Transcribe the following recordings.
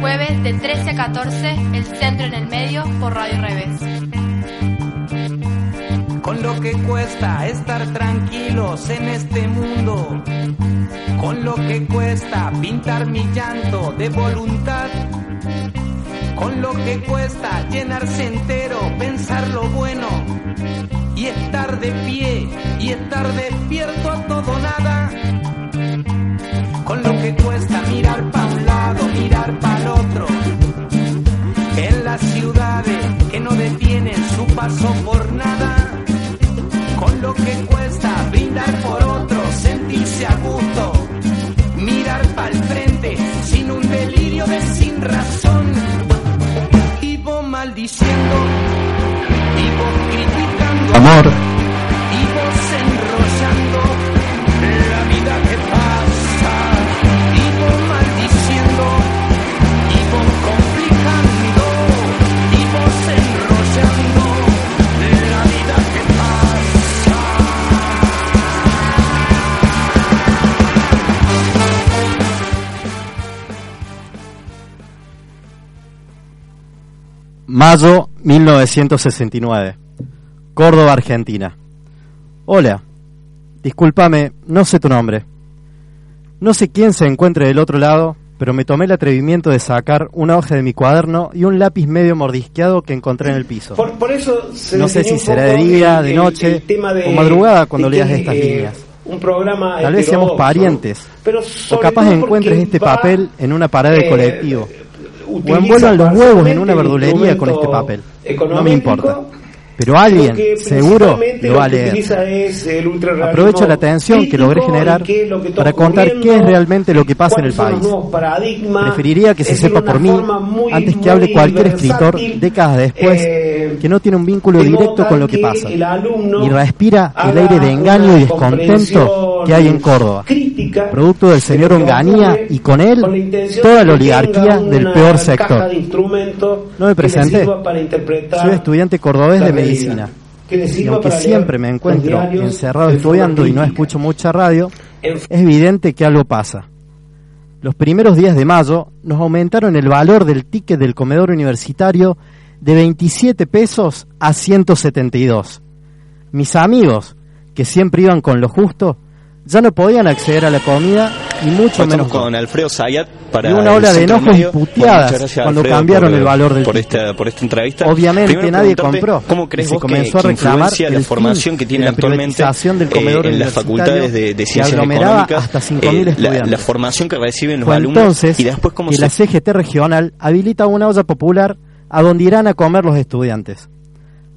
Jueves de 13 a 14, el centro en el medio por Radio Revés. Con lo que cuesta estar tranquilos en este mundo. Con lo que cuesta pintar mi llanto de voluntad. Con lo que cuesta llenarse entero, pensar lo bueno. Y estar de pie y estar despierto a todo nada lo que cuesta mirar para un lado, mirar para el otro. En las ciudades que no detienen su paso por nada, con lo que cuesta brindar por otro, sentirse a gusto, mirar para el frente sin un delirio de sin razón. Vos maldiciendo, vos criticando. Amor. Mayo 1969. Córdoba, Argentina. Hola. Discúlpame, no sé tu nombre. No sé quién se encuentre del otro lado, pero me tomé el atrevimiento de sacar una hoja de mi cuaderno y un lápiz medio mordisqueado que encontré en el piso. Por, por eso se No sé si será de día, el- de noche el tema de- o madrugada cuando de leas estas eh, líneas. Un programa Tal vez seamos parientes, pero o capaz encuentres este va, papel en una pared de eh, colectivo. O envuelvan los huevos en una verdulería con este papel. No me importa. Pero lo alguien, que seguro, lo va a que leer. Aprovecho la atención que logré generar lo que está para contar qué es realmente lo que pasa en el país. Preferiría que se sepa por mí antes que hable cualquier escritor décadas después eh, que no tiene un vínculo directo con lo que pasa y respira el aire de engaño y descontento que hay en Córdoba, producto del señor lo que Onganía y con él con toda la que oligarquía del peor sector. No me que presenté. Soy estudiante cordobés de realidad, medicina. que Y aunque siempre me encuentro diarios encerrado estudiando y no escucho mucha radio, es evidente que algo pasa. Los primeros días de mayo nos aumentaron el valor del ticket del comedor universitario de 27 pesos a 172. Mis amigos, que siempre iban con lo justo, ya no podían acceder a la comida y mucho menos con Alfredo Zayat para Y una ola de enojos puteadas Bueno, gracias, cuando Alfredo, cambiaron por, el valor del por esta por esta entrevista. Obviamente Primero nadie compró ¿Cómo crees y se vos que, comenzó a reclamar la formación que tiene la actualmente del eh, comedor en las facultades de, de ciencias económicas hasta 5.000 eh, la, la formación que reciben los Fue alumnos entonces y después cómo que se la CGT regional habilita una olla popular a donde irán a comer los estudiantes.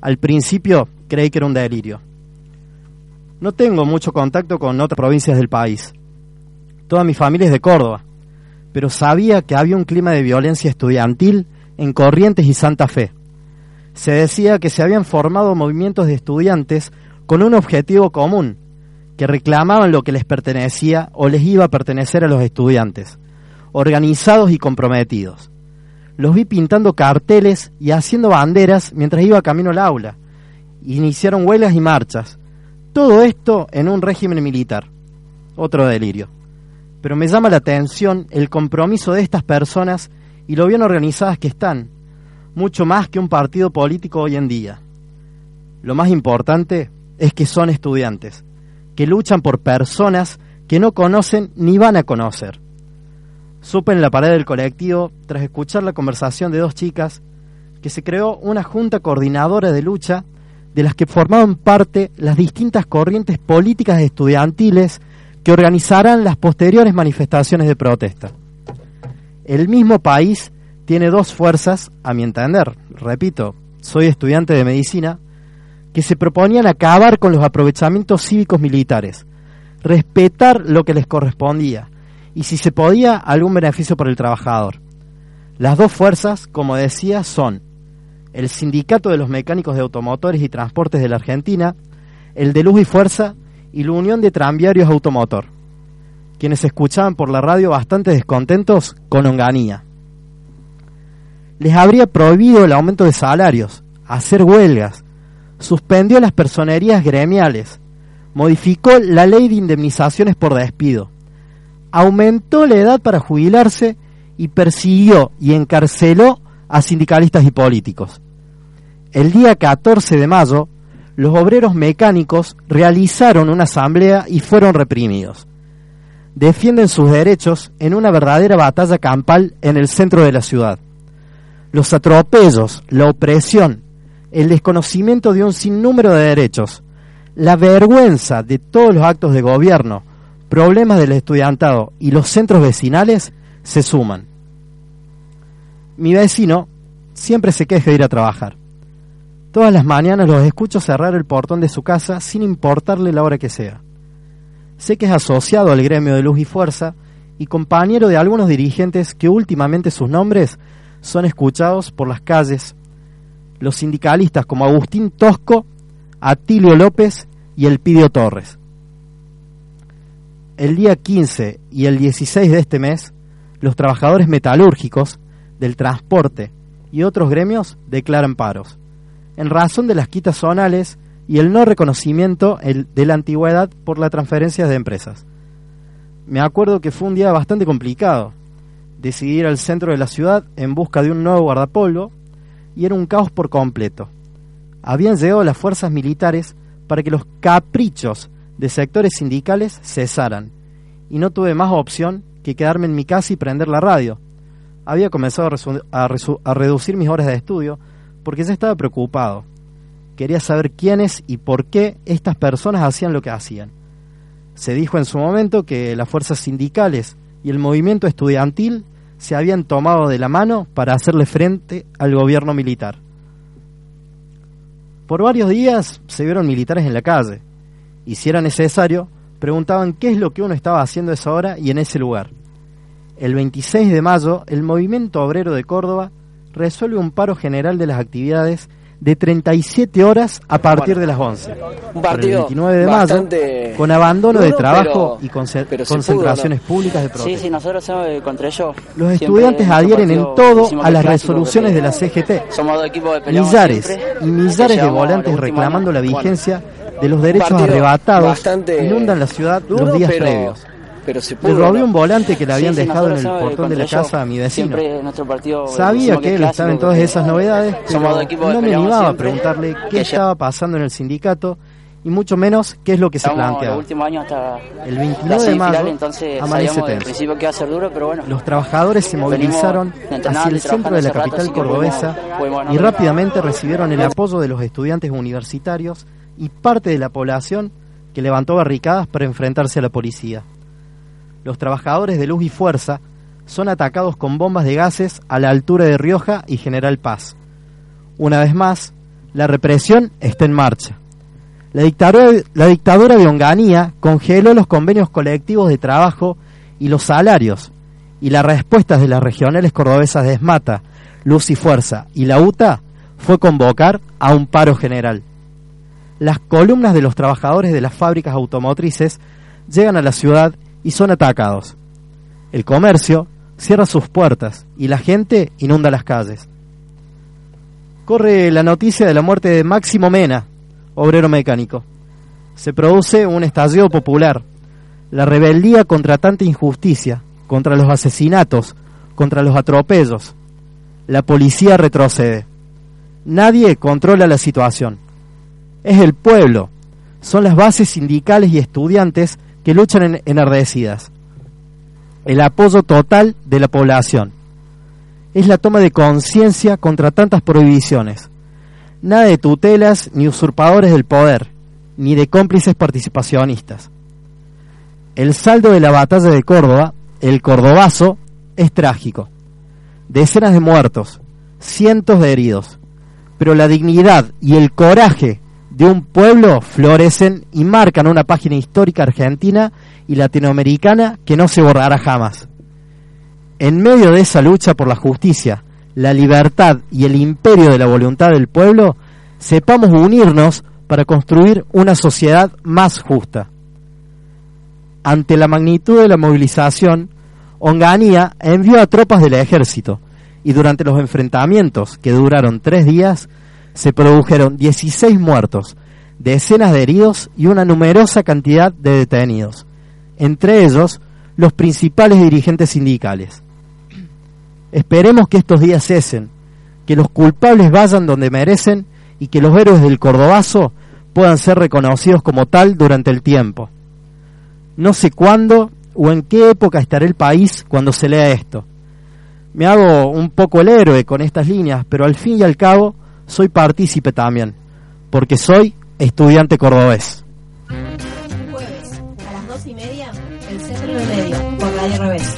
Al principio creí que era un delirio. No tengo mucho contacto con otras provincias del país. Toda mi familia es de Córdoba, pero sabía que había un clima de violencia estudiantil en Corrientes y Santa Fe. Se decía que se habían formado movimientos de estudiantes con un objetivo común, que reclamaban lo que les pertenecía o les iba a pertenecer a los estudiantes, organizados y comprometidos. Los vi pintando carteles y haciendo banderas mientras iba camino al aula. Iniciaron huelgas y marchas. Todo esto en un régimen militar. Otro delirio. Pero me llama la atención el compromiso de estas personas y lo bien organizadas que están, mucho más que un partido político hoy en día. Lo más importante es que son estudiantes, que luchan por personas que no conocen ni van a conocer. Supe en la pared del colectivo, tras escuchar la conversación de dos chicas, que se creó una junta coordinadora de lucha de las que formaban parte las distintas corrientes políticas estudiantiles que organizarán las posteriores manifestaciones de protesta. El mismo país tiene dos fuerzas, a mi entender, repito, soy estudiante de medicina, que se proponían acabar con los aprovechamientos cívicos militares, respetar lo que les correspondía y si se podía algún beneficio para el trabajador. Las dos fuerzas, como decía, son el Sindicato de los Mecánicos de Automotores y Transportes de la Argentina, el de Luz y Fuerza y la Unión de Tranviarios Automotor, quienes escuchaban por la radio bastante descontentos con Onganía. Les habría prohibido el aumento de salarios, hacer huelgas, suspendió las personerías gremiales, modificó la ley de indemnizaciones por despido, aumentó la edad para jubilarse y persiguió y encarceló a sindicalistas y políticos. El día 14 de mayo, los obreros mecánicos realizaron una asamblea y fueron reprimidos. Defienden sus derechos en una verdadera batalla campal en el centro de la ciudad. Los atropellos, la opresión, el desconocimiento de un sinnúmero de derechos, la vergüenza de todos los actos de gobierno, problemas del estudiantado y los centros vecinales se suman. Mi vecino siempre se queja de ir a trabajar. Todas las mañanas los escucho cerrar el portón de su casa sin importarle la hora que sea. Sé que es asociado al gremio de Luz y Fuerza y compañero de algunos dirigentes que últimamente sus nombres son escuchados por las calles. Los sindicalistas como Agustín Tosco, Atilio López y Elpidio Torres. El día 15 y el 16 de este mes, los trabajadores metalúrgicos, del transporte y otros gremios declaran paros, en razón de las quitas zonales y el no reconocimiento de la antigüedad por la transferencia de empresas. Me acuerdo que fue un día bastante complicado. Decidí ir al centro de la ciudad en busca de un nuevo guardapolvo y era un caos por completo. Habían llegado las fuerzas militares para que los caprichos de sectores sindicales cesaran y no tuve más opción que quedarme en mi casa y prender la radio. Había comenzado a, reducir mis horas de estudio porque ya estaba preocupado. Quería saber quiénes y por qué estas personas hacían lo que hacían. Se dijo en su momento que las fuerzas sindicales y el movimiento estudiantil se habían tomado de la mano para hacerle frente al gobierno militar. Por varios días se vieron militares en la calle y si era necesario, preguntaban qué es lo que uno estaba haciendo a esa hora y en ese lugar. El 26 de mayo, el Movimiento Obrero de Córdoba resuelve un paro general de las actividades de 37 horas a partir de las 11. Un Por el partido 29 de mayo, con abandono de trabajo pero- y conce- pudo, concentraciones ¿no? públicas de Sí, protesta. sí, nosotros somos eh, contra ellos. Los estudiantes adhieren en partido todo a las resoluciones de la CGT. Somos dos Millares siempre, y millares de volantes reclamando la vigencia de los derechos partido arrebatados inundan la ciudad duro, los días pero- previos. Pero se Le pudo. robé ¿no? un volante que le habían Sí, dejado en el portón de la casa a mi vecino. Partido eh, Sabía que él estaba en todas esas novedades, pero no me animaba a preguntarle qué estaba pasando en el sindicato y mucho menos qué es lo que se hasta El la 29 de mayo entonces amanece tenso. que a duro, pero bueno. Los trabajadores se movilizaron hacia el centro de la rato, capital cordobesa y rápidamente recibieron el apoyo de los estudiantes universitarios y parte de la población que levantó barricadas para enfrentarse a la policía. Los trabajadores de Luz y Fuerza son atacados con bombas de gases a la altura de Rioja y General Paz. Una vez más, la represión está en marcha. La dictadura, de Onganía congeló los convenios colectivos de trabajo y los salarios, y la respuesta de las regionales cordobesas de Esmata, Luz y Fuerza y la UTA fue convocar a un paro general. Las columnas de los trabajadores de las fábricas automotrices llegan a la ciudad y son atacados. El comercio cierra sus puertas y la gente inunda las calles. Corre la noticia de la muerte de Máximo Mena, obrero mecánico. Se produce un estallido popular. La rebeldía contra tanta injusticia, contra los asesinatos, contra los atropellos. La policía retrocede. Nadie controla la situación. Es el pueblo. Son las bases sindicales y estudiantes que luchan en- enardecidas. El apoyo total de la población. Es la toma de conciencia contra tantas prohibiciones. Nada de tutelas ni usurpadores del poder, ni de cómplices participacionistas. El saldo de la batalla de Córdoba, el cordobazo, es trágico. Decenas de muertos, cientos de heridos. Pero la dignidad y el coraje de un pueblo florecen y marcan una página histórica argentina y latinoamericana que no se borrará jamás. En medio de esa lucha por la justicia, la libertad y el imperio de la voluntad del pueblo, sepamos unirnos para construir una sociedad más justa. Ante la magnitud de la movilización, Onganía envió a tropas del ejército y durante los enfrentamientos, que duraron tres días, se produjeron 16 muertos, decenas de heridos y una numerosa cantidad de detenidos, entre ellos los principales dirigentes sindicales. Esperemos que estos días cesen, que los culpables vayan donde merecen y que los héroes del Cordobazo puedan ser reconocidos como tal durante el tiempo. No sé cuándo o en qué época estará el país cuando se lea esto. Me hago un poco el héroe con estas líneas, pero al fin y al cabo soy partícipe también, porque soy estudiante cordobés. Jueves, a las dos y media, el centro del medio, por Radio Revés.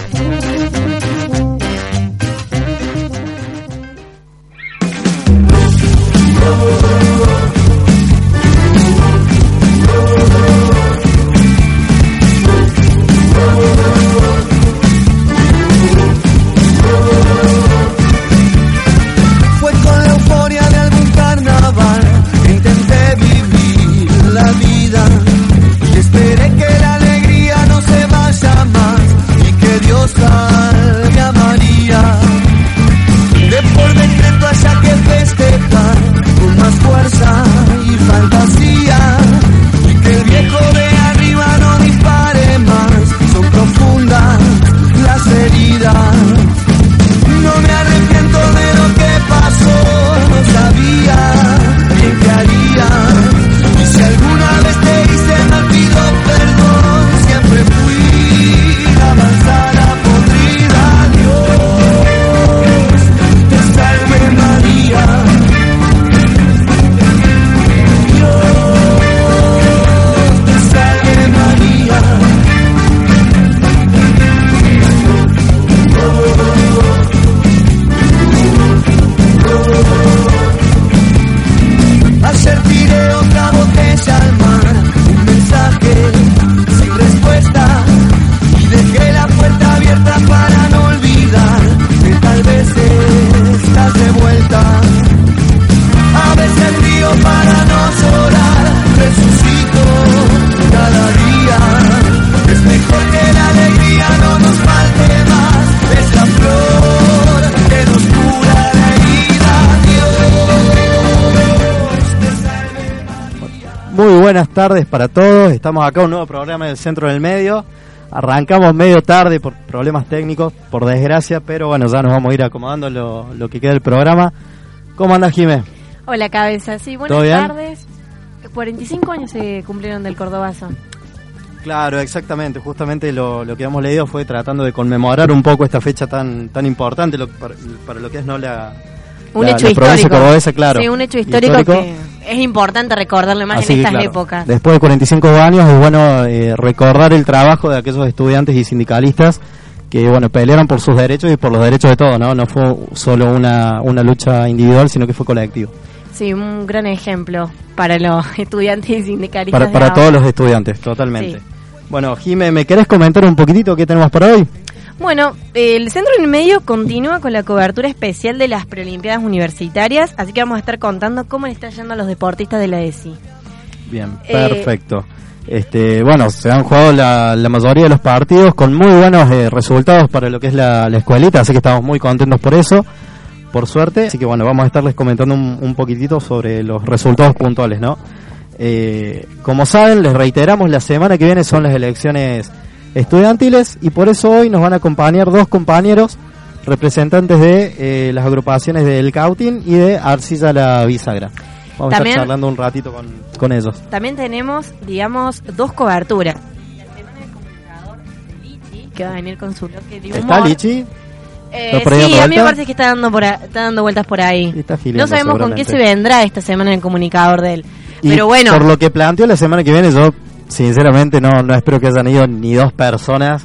Tardes para todos. Estamos acá un nuevo programa del Centro del Medio. Arrancamos medio tarde por problemas técnicos, por desgracia, pero bueno, ya nos vamos a ir acomodando lo, lo que queda del programa. ¿Cómo andas, Jimé? Hola, cabeza. Sí, buenas tardes. 45 años se cumplieron del Cordobazo. Claro, exactamente. Justamente lo, lo que hemos leído fue tratando de conmemorar un poco esta fecha tan tan importante lo- para, para lo que es no la, Un la- hecho la provincia histórico. cordobesa, claro. Sí, un hecho histórico, que es importante recordarlo más Así en estas claro, épocas. Después de 45 años es bueno eh, recordar el trabajo de aquellos estudiantes y sindicalistas que bueno pelearon por sus derechos y por los derechos de todos, ¿no? No fue solo una, una lucha individual, sino que fue colectivo. Sí, un gran ejemplo para los estudiantes y sindicalistas. Para, para todos los estudiantes, totalmente. Sí. Bueno, Jime, ¿me querés comentar un poquitito qué tenemos para hoy? Bueno, el Centro del Medio continúa con la cobertura especial de las preolimpiadas universitarias, así que vamos a estar contando cómo le está yendo a los deportistas de la ESI. Bien, Eh, perfecto. Este, bueno, se han jugado la, la mayoría de los partidos con muy buenos eh, resultados para lo que es la, la escuelita, así que estamos muy contentos por eso, por suerte. Así que bueno, vamos a estarles comentando un, un poquitito sobre los resultados puntuales, ¿no? Eh, como saben, les reiteramos, la semana que viene son las elecciones estudiantiles y por eso hoy nos van a acompañar dos compañeros representantes de eh, las agrupaciones del Cautín y de Arcilla la Bisagra. Vamos También- a estar charlando un ratito con, con ellos. También tenemos, digamos, dos coberturas. La semana del comunicador de Lichi, que va a venir con su bloque de humor. ¿Está Lichi? Eh, ¿Está por ahí sí, a mí me parece que está dando, por a- está dando vueltas por ahí. No sabemos con qué se vendrá esta semana en el comunicador de él. Y Pero bueno, Por lo que planteó la semana que viene, yo sinceramente no, no espero que hayan ido ni dos personas.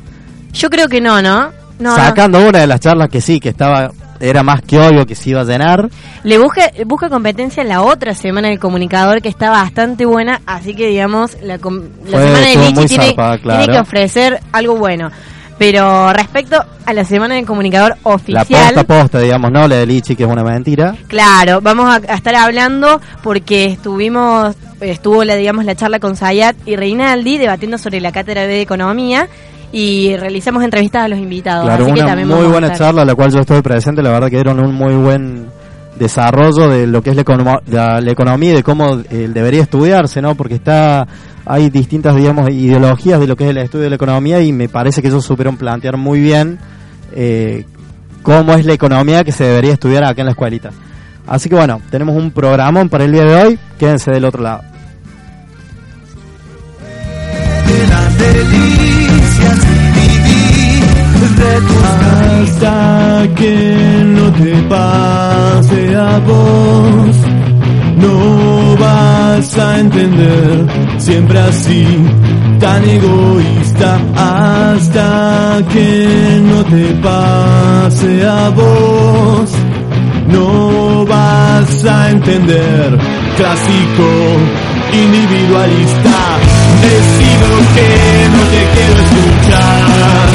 yo creo que no, ¿no? No, no. sacando una de las charlas que sí, que estaba era más que obvio que se iba a llenar. Le busca, busca competencia en la otra semana del comunicador que está bastante buena, así que digamos, la, la Fue- semana de Lichi tiene, zarpada, claro. tiene que ofrecer algo bueno. Pero respecto a la semana del comunicador La oficial, posta posta, digamos, no la de Lichi, que es una mentira. claro, vamos a, a estar hablando porque estuvimos, estuvo la, digamos, la charla con Sayat y Reinaldi debatiendo sobre la cátedra de economía y realizamos entrevistas a los invitados. Claro, así que una también muy buena charla, la cual yo estuve presente, la verdad que dieron un muy buen desarrollo de lo que es la, econo- la, la economía y de cómo eh, debería estudiarse, ¿no? Porque está hay distintas, digamos, ideologías de lo que es el estudio de la economía y me parece que ellos supieron plantear muy bien eh, cómo es la economía que se debería estudiar acá en la escuelita. Así que bueno, tenemos un programón para el día de hoy, quédense del otro lado. las delicias de tus Hasta que no te pase a vos, no vas a entender, siempre así, tan egoísta. Hasta que no te pase a vos, no vas a entender, clásico, individualista. Decido que no te quiero escuchar.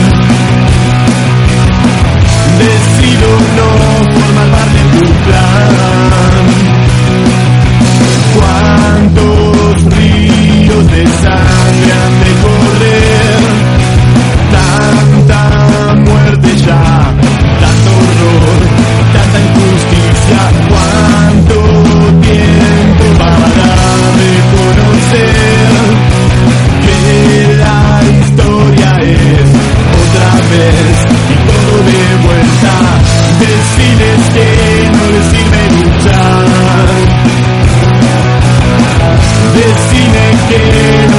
Decido no formar parte de tu plan. ¿Cuántos ríos de sangre y todo de vuelta? Decides que no le sirve luchar. Decime que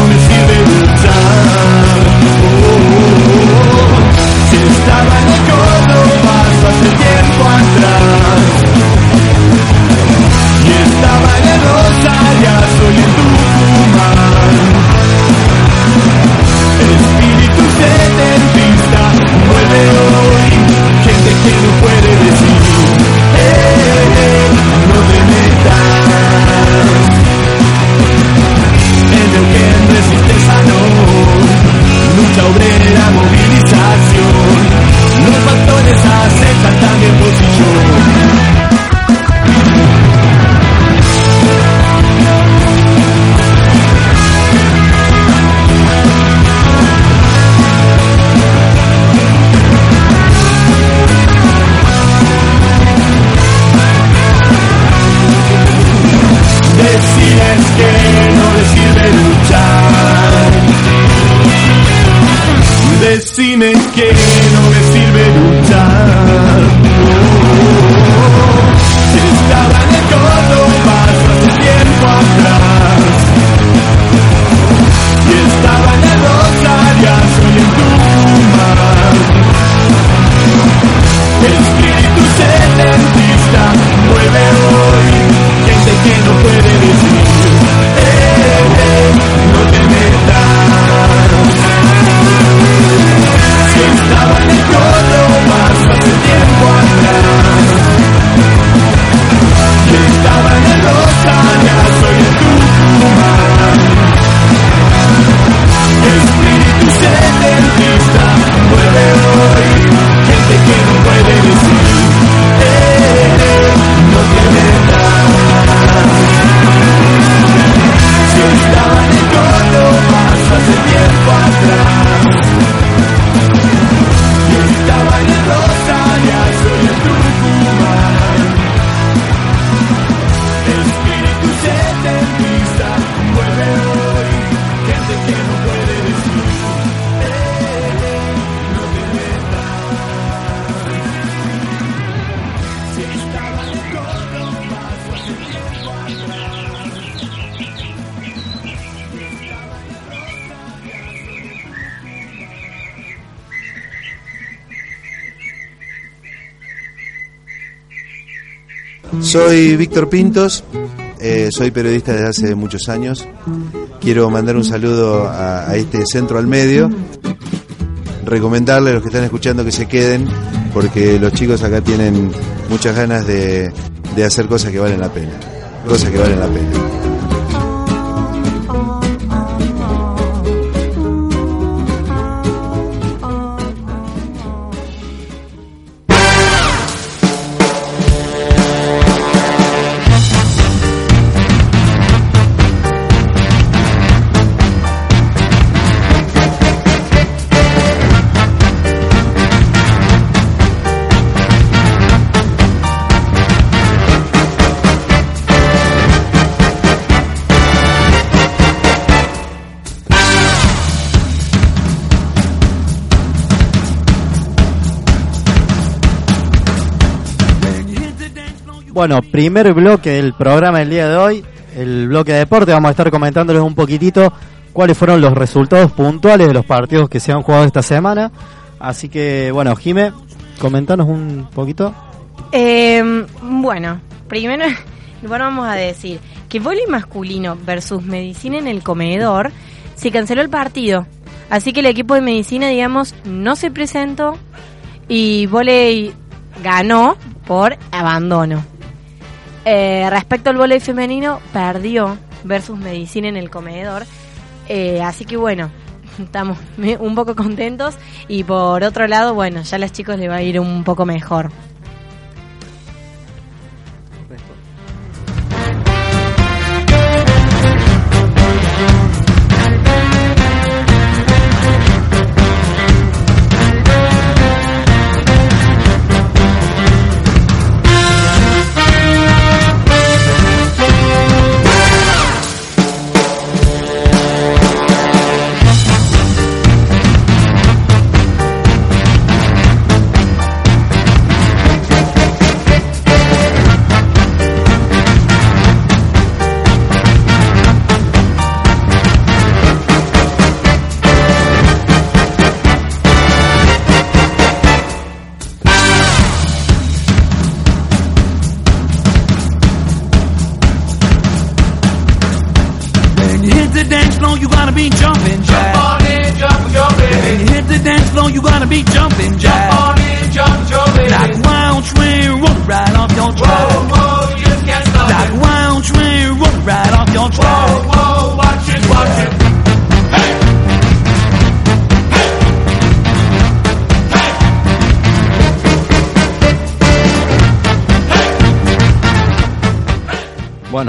Soy Víctor Pintos, eh, soy periodista desde hace muchos años. Quiero mandar un saludo a, este centro al medio. Recomendarle a los que están escuchando que se queden, porque los chicos acá tienen muchas ganas de, de hacer cosas que valen la pena. Cosas que valen la pena. Bueno, primer bloque del programa del día de hoy, el bloque de deporte. Vamos a estar comentándoles un poquitito cuáles fueron los resultados puntuales de los partidos que se han jugado esta semana. Así que, bueno, Jime, comentanos un poquito. Eh, bueno, primero, bueno, vamos a decir que vóley masculino versus medicina en el comedor se canceló el partido. Así que el equipo de medicina, digamos, no se presentó y vóley ganó por abandono. Eh, respecto al vóley femenino, perdió versus medicina en el comedor. Eh, así que bueno, estamos un poco contentos y por otro lado, bueno, ya a los chicos les va a ir un poco mejor.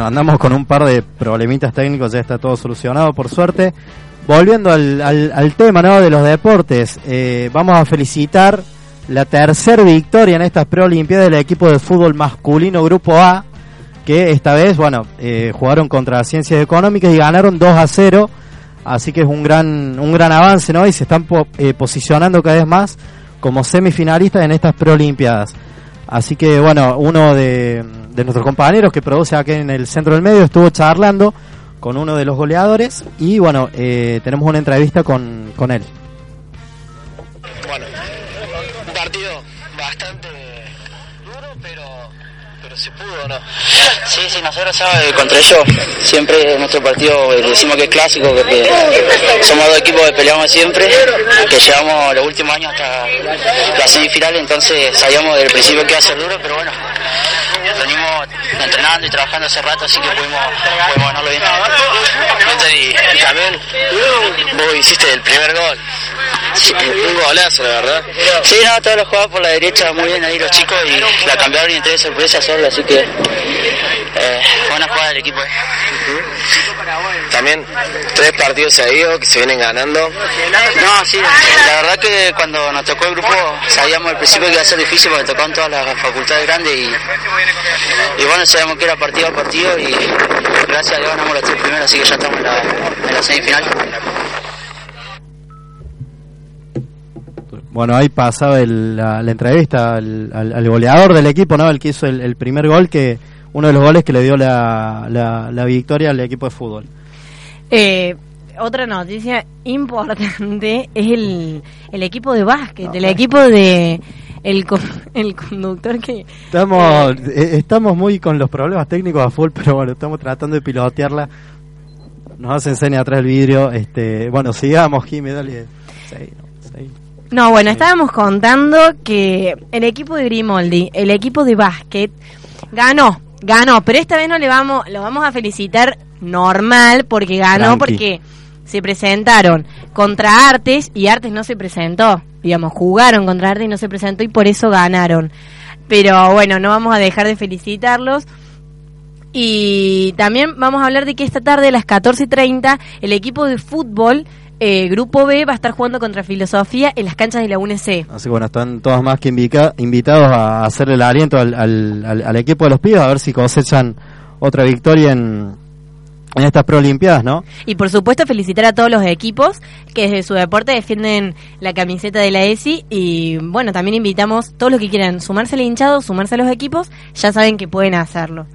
Andamos con un par de problemitas técnicos, ya está todo solucionado por suerte. Volviendo al, tema ¿no? de los deportes, eh, vamos a felicitar la tercera victoria en estas preolimpiadas del equipo de fútbol masculino Grupo A, que esta vez, bueno, eh, jugaron contra Ciencias Económicas y ganaron 2 a 0, así que es un gran, un gran avance, ¿no? Y se están eh, posicionando cada vez más como semifinalistas en estas preolimpiadas. Así que bueno, uno de, de nuestros compañeros que produce aquí en el centro del medio estuvo charlando con uno de los goleadores y bueno, eh, tenemos una entrevista con, con él. Sí, sí, nosotros sabemos que contra ellos siempre nuestro partido eh, decimos que es clásico, porque somos dos equipos que peleamos siempre, que llevamos los últimos años hasta la semifinal, entonces sabíamos desde el principio que iba a ser duro, pero bueno, venimos entrenando y trabajando hace rato, así que pudimos, pudimos ganarlo bien. Y también vos hiciste el primer gol. Sí, un golazo, la verdad. Sí, no, todos los jugaban por la derecha muy bien ahí los chicos y la cambiaron y entré de sorpresa solo, así que eh, buena jugada del equipo. También tres partidos seguidos que se vienen ganando. No, sí, la verdad que cuando nos tocó el grupo sabíamos al principio que iba a ser difícil porque tocaban todas las facultades grandes y, y bueno, sabíamos que era partido a partido y gracias a Dios ganamos los tres primeros, así que ya estamos en la, en la semifinal. Bueno, ahí pasaba el- la, la entrevista al, al- al goleador del equipo, ¿no? El que hizo el, el primer gol, que uno de los goles que le dio la, la, la victoria al equipo de fútbol. Eh, otra noticia importante es el, el equipo de básquet, el equipo de el, el conductor que Estamos, eh, estamos muy con los problemas técnicos a full, pero bueno, estamos tratando de pilotearla. Nos hace enseña atrás el vidrio. Este, bueno, sigamos, Jimmy, dale. Sí, no, sí. No, bueno, estábamos contando que el equipo de Grimoldi, el equipo de básquet, ganó, ganó, pero esta vez no le vamos, lo vamos a felicitar normal porque ganó Tranqui. porque se presentaron contra Artes y Artes no se presentó, digamos, jugaron contra Artes y no se presentó y por eso ganaron. Pero bueno, no vamos a dejar de felicitarlos. Y también vamos a hablar de que esta tarde a las 14.30 el equipo de fútbol eh, Grupo B va a estar jugando contra Filosofía en las canchas de la UNC. Así que bueno, están todos más que invica- invitados a hacerle el aliento al, al, al- al equipo de los pibes, a ver si cosechan otra victoria en, en estas preolimpiadas, ¿no? Y por supuesto felicitar a todos los equipos que desde su deporte defienden la camiseta de la ESI y bueno, también invitamos todos los que quieran sumarse al hinchado, sumarse a los equipos, ya saben que pueden hacerlo.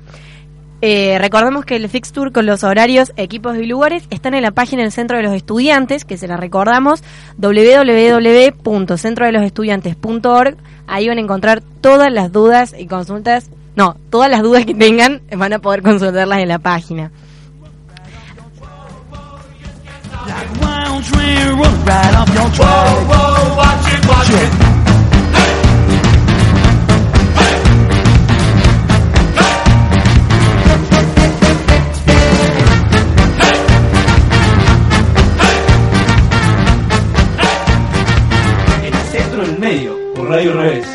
Eh, recordemos que el Fixture con los horarios, equipos y lugares están en la página del Centro de los Estudiantes, que se la recordamos, www.centrodelosestudiantes.org. Ahí van a encontrar todas las dudas y consultas, no, todas las dudas que tengan van a poder consultarlas en la página. Radio Revés.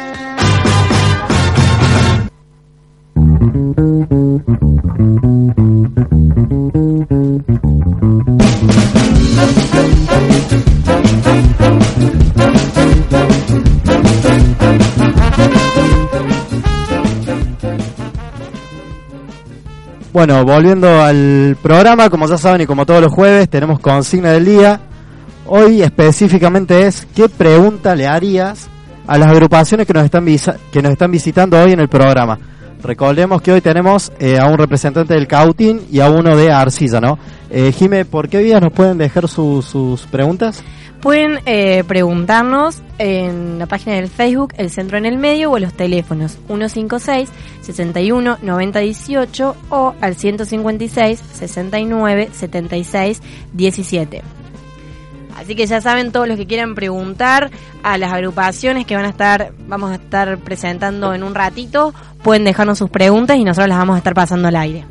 Bueno, volviendo al programa, como ya saben y como todos los jueves, tenemos consigna del día. Hoy específicamente es ¿qué pregunta le harías a las agrupaciones que nos están que nos están visitando hoy en el programa? Recordemos que hoy tenemos eh, a un representante del Cautín y a uno de Arcilla, ¿no? Eh, Jime, ¿por qué vías nos pueden dejar su- sus preguntas? Pueden eh, preguntarnos en la página del Facebook El Centro en el Medio o los teléfonos 156 61 90 18 o al 156 69 76 17. Así que ya saben todos los que quieran preguntar a las agrupaciones que van a estar, vamos a estar presentando en un ratito, pueden dejarnos sus preguntas y nosotros las vamos a estar pasando al aire.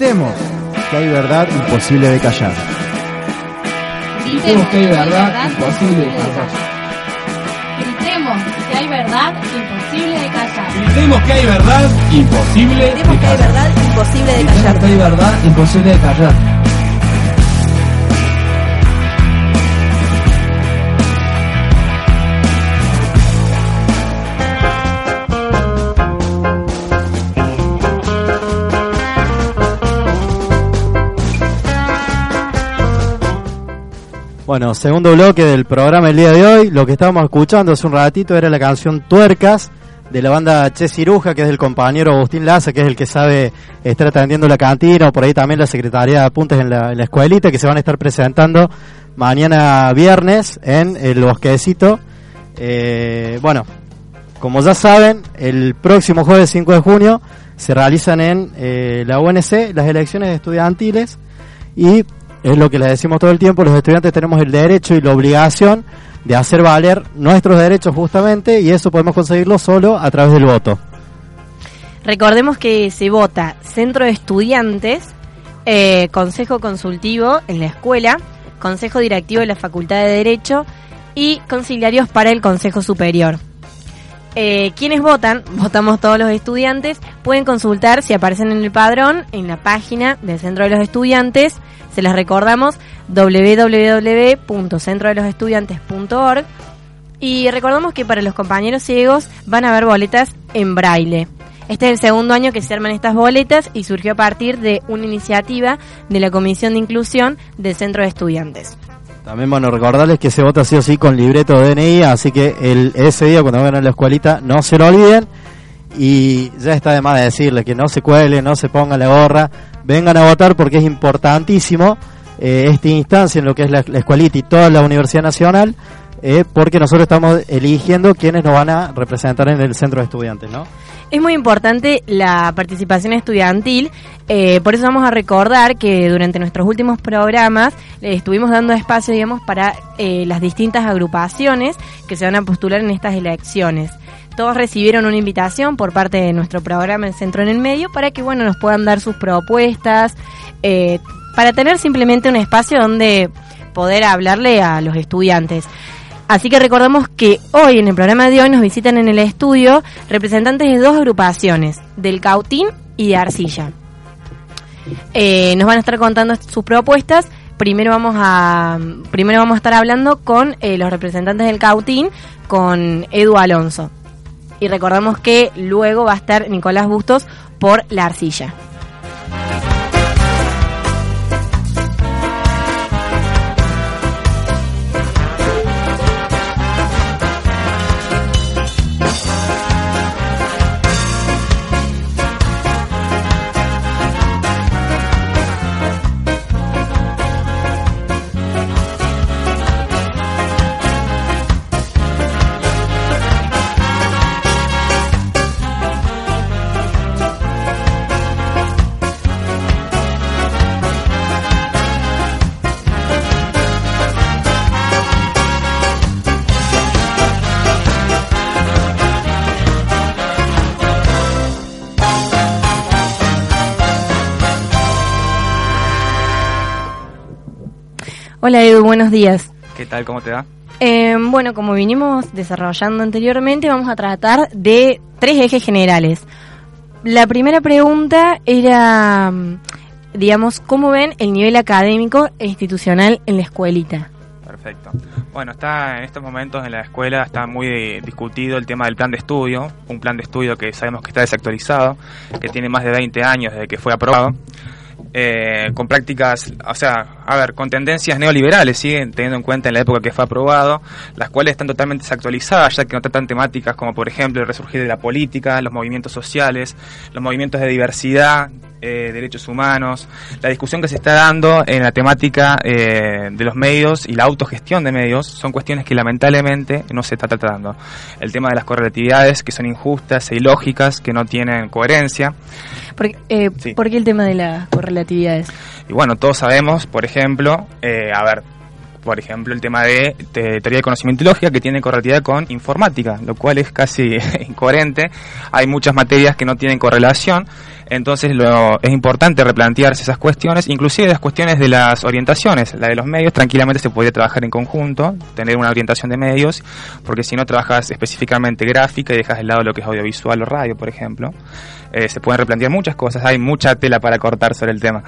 Gritemos que hay verdad imposible de callar. Gritemos que hay verdad imposible de callar. Gritemos que hay verdad imposible de callar. Gritemos que hay verdad imposible de Gritemos que hay callar. verdad imposible de Gritemos callar. que hay verdad imposible de callar. Bueno, segundo bloque del programa el día de hoy. Lo que estábamos escuchando hace un ratito era la canción Tuercas de la banda Che Ciruja, que es el compañero Agustín Laza, que es el que sabe estar atendiendo la cantina, o por ahí también la Secretaría de Apuntes en la, escuelita, que se van a estar presentando mañana viernes en el Bosquecito. Eh, bueno, como ya saben, el próximo jueves 5 de junio se realizan en eh, la UNC las elecciones estudiantiles y es lo que les decimos todo el tiempo, los estudiantes tenemos el derecho y la obligación de hacer valer nuestros derechos justamente y eso podemos conseguirlo solo a través del voto. Recordemos que se vota centro de estudiantes, eh, consejo consultivo en la escuela, consejo directivo de la Facultad de Derecho y conciliarios para el Consejo Superior. Eh, quienes votan, votamos todos los estudiantes, pueden consultar si aparecen en el padrón en la página del Centro de los Estudiantes. Se las recordamos www.centrodelosestudiantes.org y recordamos que para los compañeros ciegos van a haber boletas en braille. Este es el segundo año que se arman estas boletas y surgió a partir de una iniciativa de la Comisión de Inclusión del Centro de Estudiantes. También bueno recordarles que se vota sí o sí con libreto de DNI, así que el, ese día cuando vengan a la escuelita no se lo olviden y ya está de más de decirles que no se cuelen, no se pongan la gorra, vengan a votar porque es importantísimo eh, esta instancia en lo que es la, la escuelita y toda la Universidad Nacional, eh, porque nosotros estamos eligiendo quienes nos van a representar en el centro de estudiantes, ¿no? Es muy importante la participación estudiantil, eh, por eso vamos a recordar que durante nuestros últimos programas eh, estuvimos dando espacio, digamos, para eh, las distintas agrupaciones que se van a postular en estas elecciones. Todos recibieron una invitación por parte de nuestro programa El Centro en el Medio para que, bueno, nos puedan dar sus propuestas, eh, para tener simplemente un espacio donde poder hablarle a los estudiantes. Así que recordamos que hoy en el programa de hoy nos visitan en el estudio representantes de dos agrupaciones, del Cautín y de Arcilla. Eh, nos van a estar contando sus propuestas. Primero vamos a primero vamos a estar hablando con eh, los representantes del Cautín, con Edu Alonso. Y recordamos que luego va a estar Nicolás Bustos por la Arcilla. Hola Edu, buenos días. ¿Qué tal? ¿Cómo te va? Eh, bueno, como vinimos desarrollando anteriormente, vamos a tratar de tres ejes generales. La primera pregunta era, digamos, ¿cómo ven el nivel académico e institucional en la escuelita? Perfecto. Bueno, está en estos momentos en la escuela está muy discutido el tema del plan de estudio, un plan de estudio que sabemos que está desactualizado, que tiene más de 20 años desde que fue aprobado. Eh, con prácticas, o sea, a ver, con tendencias neoliberales, siguen teniendo en cuenta en la época que fue aprobado, las cuales están totalmente desactualizadas, ya que no tratan temáticas como, por ejemplo, el resurgir de la política, los movimientos sociales, los movimientos de diversidad, eh, derechos humanos, la discusión que se está dando en la temática eh, de los medios y la autogestión de medios son cuestiones que lamentablemente no se está tratando. El tema de las correlatividades que son injustas e ilógicas, que no tienen coherencia. Eh, ¿Por qué el tema de las correlatividades? Y bueno, todos sabemos, por ejemplo, eh, a ver, por ejemplo, el tema de, teoría de conocimiento y lógica que tiene correlatividad con informática, lo cual es casi incoherente. Hay muchas materias que no tienen correlación Entonces lo, es importante replantearse esas cuestiones, inclusive las cuestiones de las orientaciones, la de los medios, tranquilamente se podría trabajar en conjunto, tener una orientación de medios, porque si no trabajas específicamente gráfica y dejas de lado lo que es audiovisual o radio, por ejemplo, eh, se pueden replantear muchas cosas, hay mucha tela para cortar sobre el tema.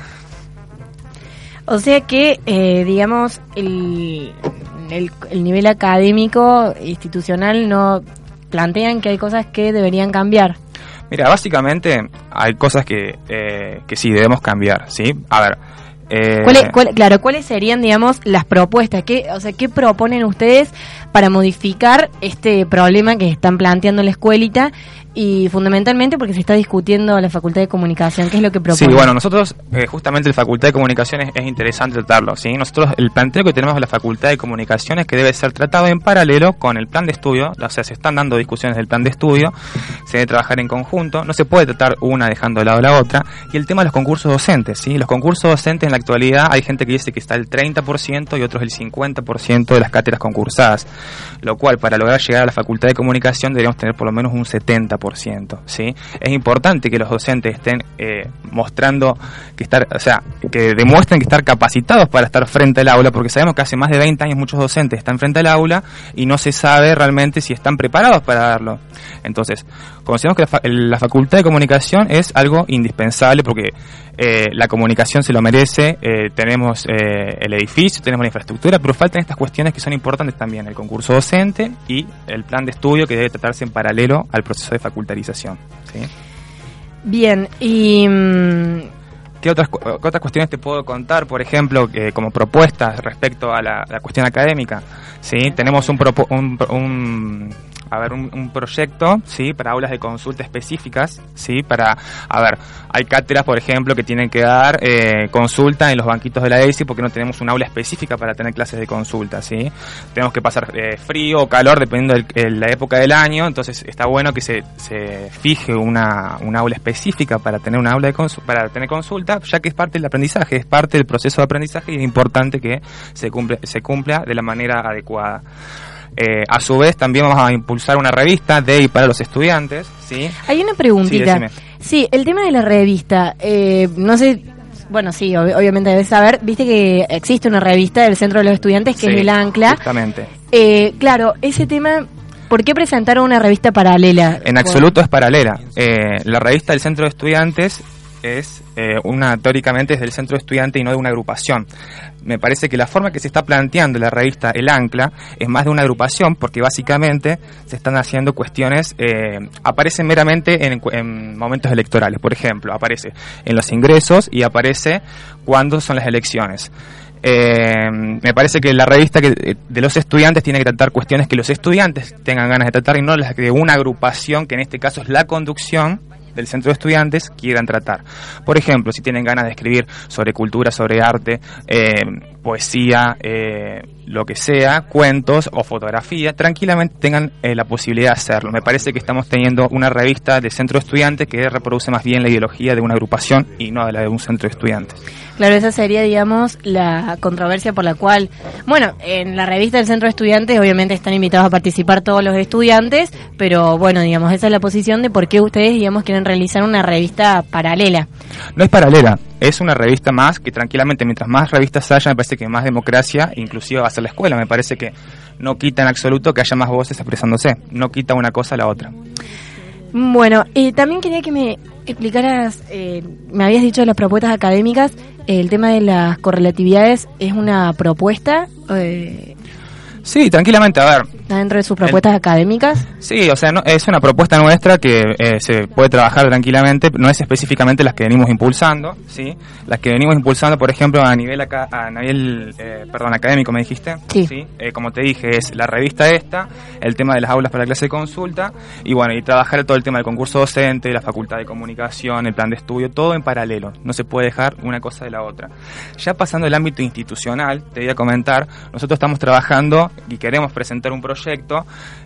O sea que, eh, digamos, el, el, el nivel académico, institucional, no plantean que hay cosas que deberían cambiar. Mira, básicamente hay cosas que, eh, que sí debemos cambiar, ¿sí? A ver. eh, ¿Cuáles- cuál- claro, ¿cuáles serían, digamos, las propuestas? ¿Qué, o sea, ¿qué proponen ustedes para modificar este problema que están planteando en la escuelita? Y fundamentalmente porque se está discutiendo la Facultad de Comunicación. ¿Qué es lo que Sí, proponen? bueno, nosotros, eh, justamente la Facultad de Comunicaciones es interesante tratarlo, ¿sí? Nosotros, el planteo que tenemos de la Facultad de Comunicaciones que debe ser tratado en paralelo con el plan de estudio, o sea, se están dando discusiones del plan de estudio, se debe trabajar en conjunto, no se puede tratar una dejando de lado la otra, y el tema de los concursos docentes, ¿sí? Los concursos docentes en la actualidad hay gente que dice que está el 30% y otros el 50% de las cátedras concursadas, lo cual para lograr llegar a la Facultad de Comunicación deberíamos tener por lo menos un 70%, ¿sí? Es importante que los docentes estén eh, mostrando que estar, o sea, que demuestren que estar capacitados para estar frente al aula, porque sabemos que hace más de 20 años muchos docentes están frente al aula y no se sabe realmente si están preparados para darlo. Entonces, consideramos que la, fa- la Facultad de Comunicación es algo indispensable porque eh, la comunicación se lo merece, eh, tenemos eh, el edificio, tenemos la infraestructura, pero faltan estas cuestiones que son importantes también, el concurso docente y el plan de estudio que debe tratarse en paralelo al proceso de facultarización. ¿sí? Bien, y... ¿Qué otras, cuestiones te puedo contar, por ejemplo, como propuestas respecto a la, cuestión académica? Sí, tenemos un, a ver, un, proyecto, sí, para aulas de consulta específicas, sí, para, a ver, hay cátedras, por ejemplo, que tienen que dar eh, consulta en los banquitos de la ESI porque no tenemos un aula específica para tener clases de consulta, sí. Tenemos que pasar eh, frío o calor dependiendo de la época del año, entonces está bueno que se, fije una, un aula específica para tener una aula de para tener consulta, ya que es parte del aprendizaje, es parte del proceso de aprendizaje y es importante que se cumple, se cumpla de la manera adecuada. Eh, a su vez, también vamos a impulsar una revista de y para los estudiantes, ¿sí? Hay una preguntita. Sí, el tema de la revista, eh, no sé, bueno, sí, ob- obviamente debes saber, viste que existe una revista del Centro de los Estudiantes que Sí, es el ANCLA. Justamente. Eh, claro, ese tema, ¿por qué presentaron una revista paralela? En absoluto es paralela. Eh, la revista del Centro de Estudiantes es eh, una, teóricamente es del Centro de Estudiantes y no de una agrupación. Me parece que la forma que se está planteando la revista El Ancla es más de una agrupación porque básicamente se están haciendo cuestiones, eh, aparecen meramente en, en momentos electorales. Por ejemplo, aparece en los ingresos y aparece cuando son las elecciones. Eh, me parece que la revista que, de los estudiantes tiene que tratar cuestiones que los estudiantes tengan ganas de tratar y no las que una agrupación, que en este caso es la conducción del centro de estudiantes, quieran tratar. Por ejemplo, si tienen ganas de escribir sobre cultura, sobre arte, eh, poesía, eh, lo que sea, cuentos o fotografía, tranquilamente tengan eh, la posibilidad de hacerlo. Me parece que estamos teniendo una revista de centro de estudiantes que reproduce más bien la ideología de una agrupación y no de la de un centro de estudiantes. Claro, esa sería, digamos, la controversia por la cual, bueno, en la revista del Centro de Estudiantes obviamente están invitados a participar todos los estudiantes, pero bueno, digamos, esa es la posición de por qué ustedes, digamos, quieren realizar una revista paralela. No es paralela, es una revista más que tranquilamente mientras más revistas haya me parece que más democracia inclusive va a ser la escuela. Me parece que no quita en absoluto que haya más voces expresándose, no quita una cosa a la otra. Bueno, eh, también quería que me explicaras, eh, me habías dicho de las propuestas académicas, el tema de las correlatividades es una propuesta eh, Sí, tranquilamente, a ver, está dentro de sus propuestas académicas. Sí, o sea, no, es una propuesta nuestra que eh, se puede trabajar tranquilamente, no es específicamente las que venimos impulsando, ¿sí? Las que venimos impulsando, por ejemplo, a nivel acá, a nivel, eh, perdón, académico, me dijiste. Sí. Eh, como te dije, es la revista esta, el tema de las aulas para la clase de consulta, y bueno, y trabajar todo el tema del concurso docente, la facultad de comunicación, el plan de estudio, todo en paralelo. No se puede dejar una cosa de la otra. Ya pasando el ámbito institucional, te voy a comentar, nosotros estamos trabajando y queremos presentar un proyecto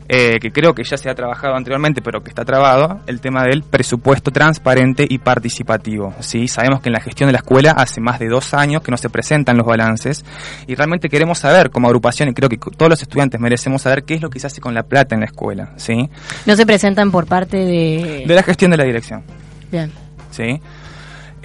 eh, que creo que ya se ha trabajado anteriormente, pero que está trabado, el tema del presupuesto transparente y participativo. ¿sí? Sabemos que en la gestión de la escuela hace más de dos años que no se presentan los balances y realmente queremos saber como agrupación, y creo que todos los estudiantes merecemos saber qué es lo que se hace con la plata en la escuela. ¿sí? No se presentan por parte de... De la gestión de la dirección. Bien. ¿sí?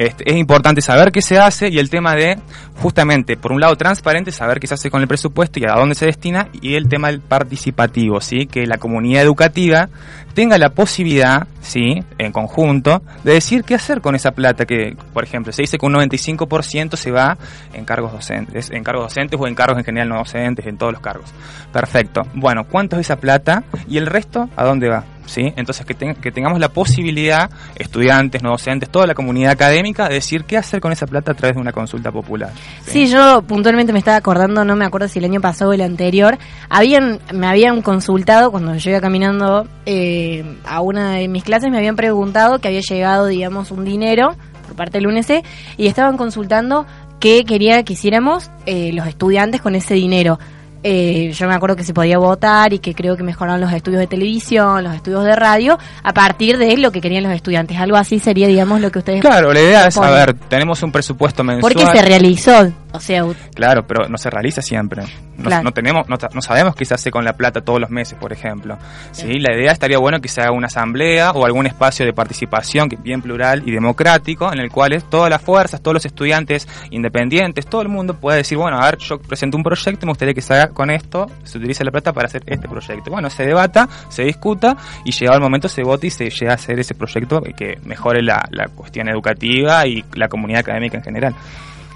Este, es importante saber qué se hace y el tema de, justamente, por un lado, transparente, saber qué se hace con el presupuesto y a dónde se destina, y el tema del participativo, ¿sí? Que la comunidad educativa tenga la posibilidad, ¿sí? En conjunto, de decir qué hacer con esa plata que, por ejemplo, se dice que un 95% se va en cargos docentes, en cargos docentes o en cargos en general no docentes, en todos los cargos. Perfecto. Bueno, ¿cuánto es esa plata? ¿Y el resto a dónde va? ¿Sí? Entonces que, que tengamos la posibilidad, estudiantes, docentes, toda la comunidad académica, de decir qué hacer con esa plata a través de una consulta popular. Sí, yo puntualmente me estaba acordando, no me acuerdo si el año pasado o el anterior, habían, me habían consultado cuando yo iba caminando eh, a una de mis clases, me habían preguntado que había llegado, digamos, un dinero por parte del UNC y estaban consultando qué quería que hiciéramos eh, los estudiantes con ese dinero. Eh, yo me acuerdo que se podía votar y que creo que mejoraron los estudios de televisión, los estudios de radio, a partir de lo que querían los estudiantes. Algo así sería, digamos, lo que ustedes... Claro, la idea es, a proponen. ver, tenemos un presupuesto mensual. Porque se realizó, o sea, Claro, pero no se realiza siempre. No, Claro. no tenemos, no, sabemos qué se hace con la plata todos los meses, por ejemplo. Sí, la idea estaría bueno que se haga una asamblea o algún espacio de participación que bien plural y democrático, en el cual todas las fuerzas, todos los estudiantes independientes, todo el mundo pueda decir, bueno, a ver, yo presento un proyecto y me gustaría que se haga con esto, se utilice la plata para hacer este proyecto. Bueno, se debata, se discuta y llegado el momento se vote y se llega a hacer ese proyecto que mejore la, la cuestión educativa y la comunidad académica en general.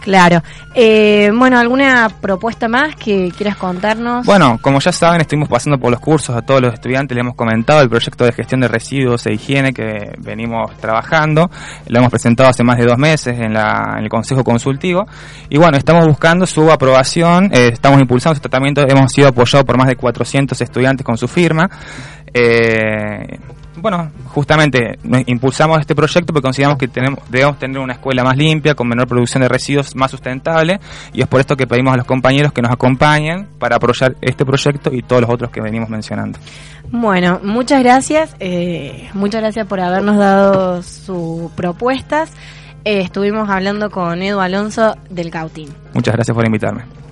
Claro. Eh, bueno, ¿alguna propuesta más que quieras contarnos? Bueno, como ya saben, estuvimos pasando por los cursos a todos los estudiantes, le hemos comentado el proyecto de gestión de residuos e higiene que venimos trabajando, lo hemos presentado hace más de dos meses en, la- en el Consejo Consultivo y bueno, estamos buscando su aprobación, eh, estamos impulsando su tratamiento, hemos sido apoyados por más de 400 estudiantes con su firma. Eh, bueno, justamente nos impulsamos este proyecto porque consideramos que tenemos, debemos tener una escuela más limpia, con menor producción de residuos, más sustentable, y es por esto que pedimos a los compañeros que nos acompañen para apoyar este proyecto y todos los otros que venimos mencionando. Bueno, muchas gracias. eh, muchas gracias por habernos dado sus propuestas. Eh, estuvimos hablando con Edu Alonso del Cautín. Muchas gracias por invitarme.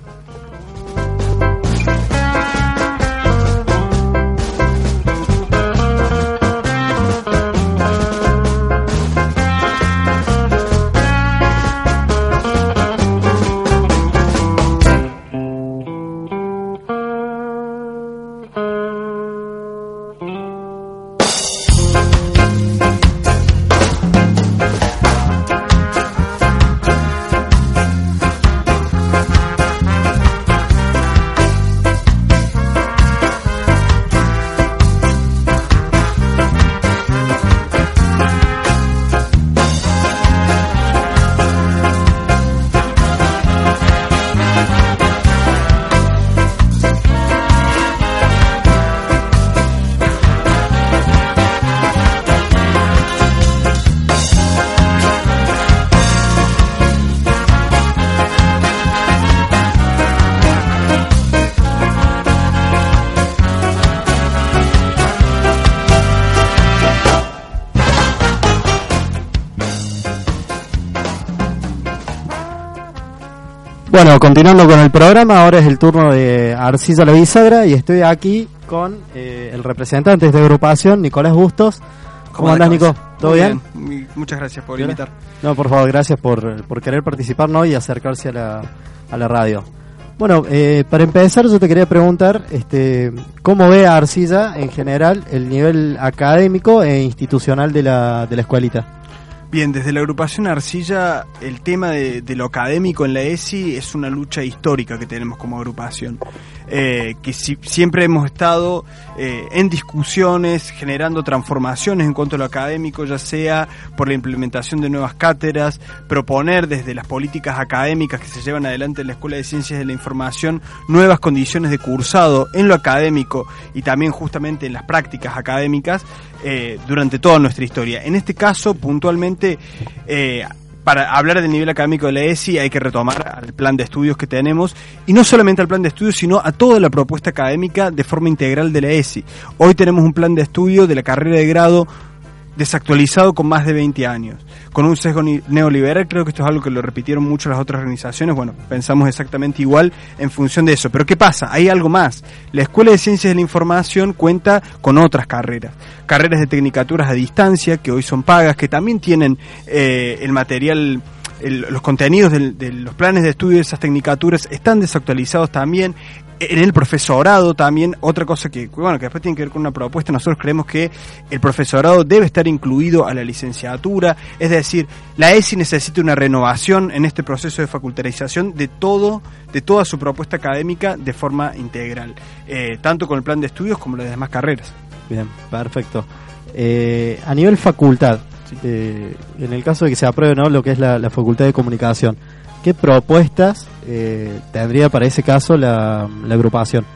Bueno, continuando con el programa, ahora es el turno de Arcilla La Bisagra y estoy aquí con eh, el representante de esta agrupación, Nicolás Bustos. ¿Cómo, andás, Nico? ¿Todo bien? Muchas gracias por invitar. No, por favor, gracias por, por querer participar ¿no? y acercarse a la, a la radio. Bueno, eh, para empezar yo te quería preguntar este, cómo ve a Arcilla en general el nivel académico e institucional de la, de la escuelita. Bien, desde la agrupación Arcilla, el tema de, lo académico en la ESI es una lucha histórica que tenemos como agrupación. Eh, que si- siempre hemos estado eh, en discusiones, generando transformaciones en cuanto a lo académico, ya sea por la implementación de nuevas cátedras, proponer desde las políticas académicas que se llevan adelante en la Escuela de Ciencias de la Información nuevas condiciones de cursado en lo académico y también justamente en las prácticas académicas eh, durante toda nuestra historia. En este caso, puntualmente, para hablar del nivel académico de la ESI hay que retomar al plan de estudios que tenemos y no solamente al plan de estudios, sino a toda la propuesta académica de forma integral de la ESI. Hoy tenemos un plan de estudio de la carrera de grado desactualizado con más de 20 años, con un sesgo neoliberal, creo que esto es algo que lo repitieron mucho las otras organizaciones, bueno, pensamos exactamente igual en función de eso, pero ¿qué pasa? Hay algo más, la Escuela de Ciencias de la Información cuenta con otras carreras, carreras de tecnicaturas a distancia, que hoy son pagas, que también tienen eh, el material el- los contenidos del- de los planes de estudio de esas tecnicaturas están desactualizados también. En el profesorado también, otra cosa que, bueno, que después tiene que ver con una propuesta, nosotros creemos que el profesorado debe estar incluido a la licenciatura, es decir, la ESI necesita una renovación en este proceso de facultarización de todo, de toda su propuesta académica de forma integral, eh, tanto con el plan de estudios como las demás carreras. Bien, perfecto. Eh, a nivel facultad, eh, en el caso de que se apruebe ¿no? lo que es la, la Facultad de Comunicación, ¿qué propuestas eh, tendría para ese caso la, agrupación?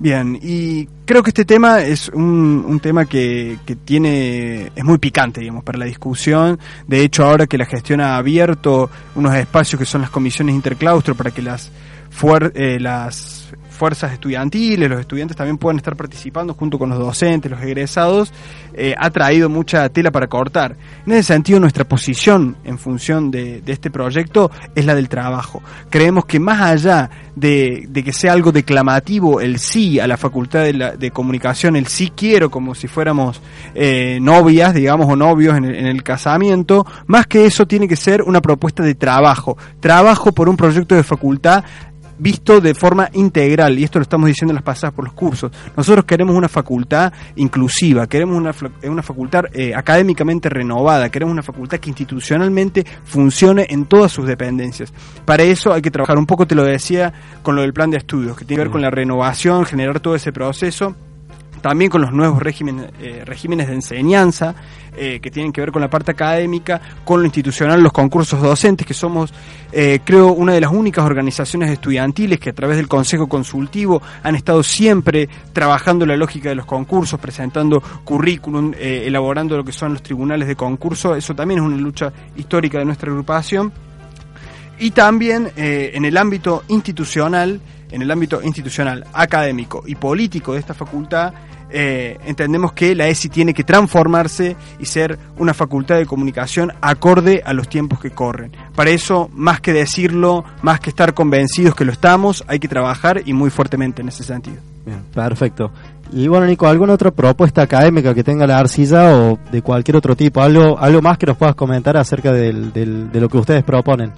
Bien, y creo que este tema es un, tema que, que tiene es muy picante, digamos, para la discusión. De hecho, ahora que la gestión ha abierto unos espacios que son las comisiones interclaustro para que las fuer- eh, las fuerzas estudiantiles, los estudiantes también puedan estar participando junto con los docentes, los egresados, eh, ha traído mucha tela para cortar. En ese sentido, nuestra posición en función de, este proyecto es la del trabajo. Creemos que más allá de, de que sea algo declamativo el sí a la facultad de, la- de comunicación, el sí quiero, como si fuéramos eh, novias, digamos, o novios en el, en el casamiento, más que eso tiene que ser una propuesta de trabajo. Trabajo por un proyecto de facultad visto de forma integral, y esto lo estamos diciendo en las pasadas por los cursos. Nosotros queremos una facultad inclusiva, queremos una, eh, una facultad eh, académicamente renovada, queremos una facultad que institucionalmente funcione en todas sus dependencias. Para eso hay que trabajar, un poco te lo decía, con lo del plan de estudios, que tiene que ver con la renovación, generar todo ese proceso también con los nuevos regímenes, eh, regímenes de enseñanza eh, que tienen que ver con la parte académica, con lo institucional, los concursos docentes, que somos, eh, creo, una de las únicas organizaciones estudiantiles que a través del Consejo Consultivo han estado siempre trabajando la lógica de los concursos, presentando currículum, eh, elaborando lo que son los tribunales de concurso. Eso también es una lucha histórica de nuestra agrupación. Y también en el ámbito institucional, en el ámbito institucional, académico y político de esta facultad, eh, entendemos que la ESI tiene que transformarse y ser una facultad de comunicación acorde a los tiempos que corren. Para eso, más que decirlo, más que estar convencidos que lo estamos, hay que trabajar y muy fuertemente en ese sentido. Bien, perfecto. Y bueno, Nico, ¿alguna otra propuesta académica que tenga la Arcilla o de cualquier otro tipo? ¿Algo, algo más que nos puedas comentar acerca de lo que ustedes proponen?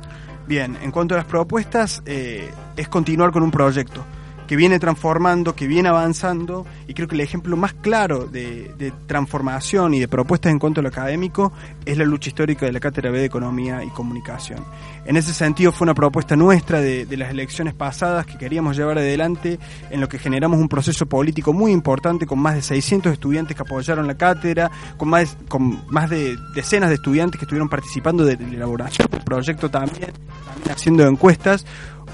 Bien, en cuanto a las propuestas, eh, es continuar con un proyecto que viene transformando, que viene avanzando, y creo que el ejemplo más claro de, transformación y de propuestas en cuanto a lo académico es la lucha histórica de la Cátedra B de Economía y Comunicación. En ese sentido fue una propuesta nuestra de, de las elecciones pasadas que queríamos llevar adelante, en lo que generamos un proceso político muy importante con más de 600 estudiantes que apoyaron la cátedra, con más, con más de decenas de estudiantes que estuvieron participando de la elaboración del proyecto también, también haciendo encuestas.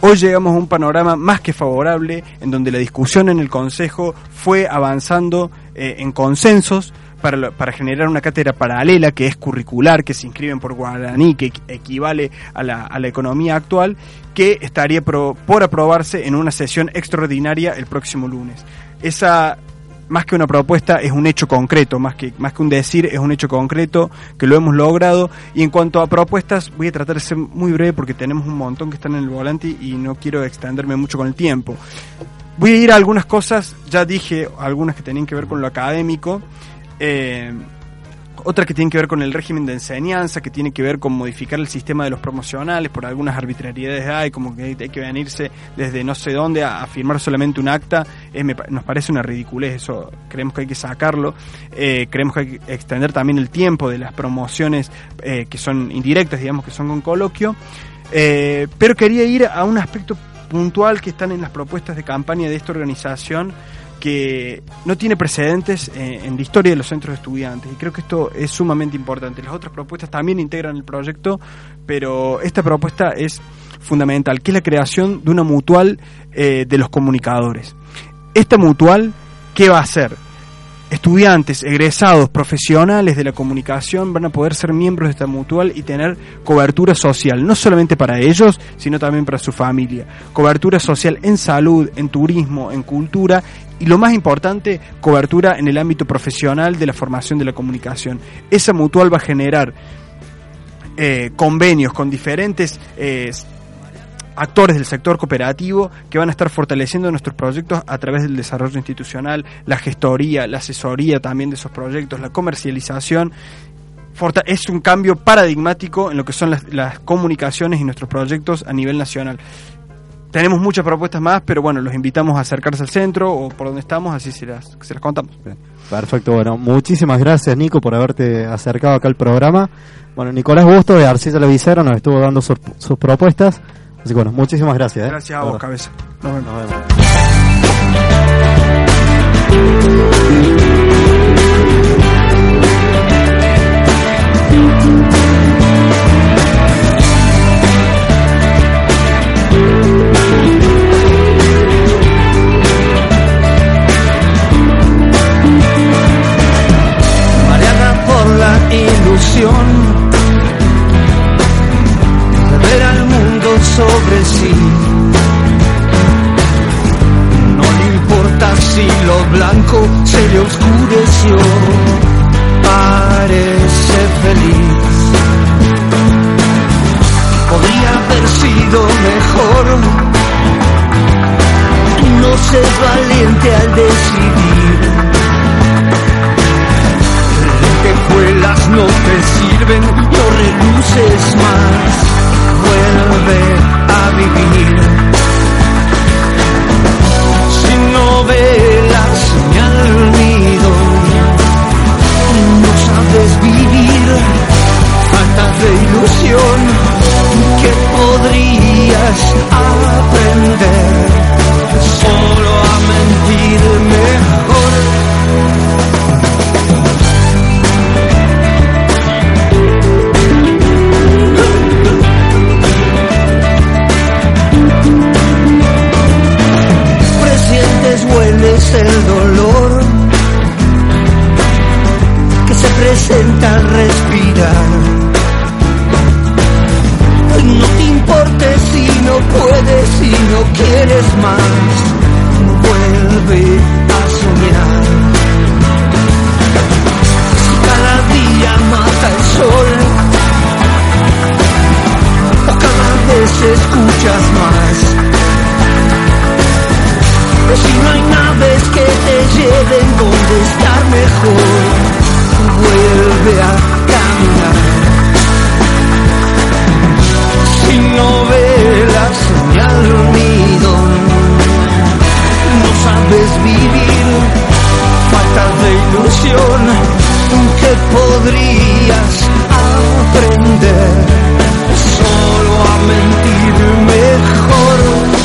Hoy llegamos a un panorama más que favorable en donde la discusión en el Consejo fue avanzando eh, en consensos para, para generar una cátedra paralela que es curricular, que se inscriben por guaraní, que equi- equivale a la, a la economía actual, que estaría pro- por aprobarse en una sesión extraordinaria el próximo lunes. Esa más que una propuesta es un hecho concreto, más que, más que un decir es un hecho concreto que lo hemos logrado. Y en cuanto a propuestas, voy a tratar de ser muy breve porque tenemos un montón que están en el volante y no quiero extenderme mucho con el tiempo. Voy a ir a algunas cosas, ya dije algunas que tenían que ver con lo académico. Eh, otra que tiene que ver con el régimen de enseñanza, que tiene que ver con modificar el sistema de los promocionales, por algunas arbitrariedades hay, como que hay que venirse desde no sé dónde a, firmar solamente un acta, eh, me nos parece una ridiculez, eso creemos que hay que sacarlo, Eh, creemos que hay que extender también el tiempo de las promociones eh, que son indirectas, digamos que son con coloquio, Eh, pero quería ir a un aspecto puntual que están en las propuestas de campaña de esta organización que no tiene precedentes en la historia de los centros de estudiantes y creo que esto es sumamente importante. Las otras propuestas también integran el proyecto, pero esta propuesta es fundamental, que es la creación de una mutual eh, de los comunicadores. Esta mutual, ¿qué va a hacer? Estudiantes, egresados, profesionales de la comunicación van a poder ser miembros de esta mutual y tener cobertura social, no solamente para ellos, sino también para su familia. Cobertura social en salud, en turismo, en cultura y lo más importante, cobertura en el ámbito profesional de la formación de la comunicación. Esa mutual va a generar eh, convenios con diferentes eh, actores del sector cooperativo que van a estar fortaleciendo nuestros proyectos a través del desarrollo institucional, la gestoría, la asesoría también de esos proyectos, la comercialización. Es un cambio paradigmático en lo que son las, las comunicaciones y nuestros proyectos a nivel nacional. Tenemos muchas propuestas más, pero bueno, los invitamos a acercarse al centro o por donde estamos, así se las, se las contamos. Perfecto, bueno, muchísimas gracias Nico por haberte acercado acá al programa. Bueno, Nicolás Busto de Arcilla La Vicera nos estuvo dando sus, sus propuestas. Así que bueno, muchísimas gracias. ¿eh? Gracias a vos, cabeza. Nos vemos. Nos vemos. mareada por la ilusión sobre sí. No le importa si lo blanco se le oscureció, parece feliz. Podría haber sido mejor, no seas valiente al decidir. Lentejuelas no te sirven, no reduces más. Vuelve a vivir. Si no ve la señal nido, no sabes vivir. Falta de ilusión que podrías aprender solo a mentir mejor. Hueles el dolor que se presenta al respirar. No te importe si no puedes, si no quieres más, vuelve a soñar. Si cada día mata el sol, o cada vez escuchas más. Si no hay naves que te lleven donde estar mejor, vuelve a caminar. Si no ve la señal nido, no sabes vivir, falta de ilusión que podrías aprender solo a mentir mejor.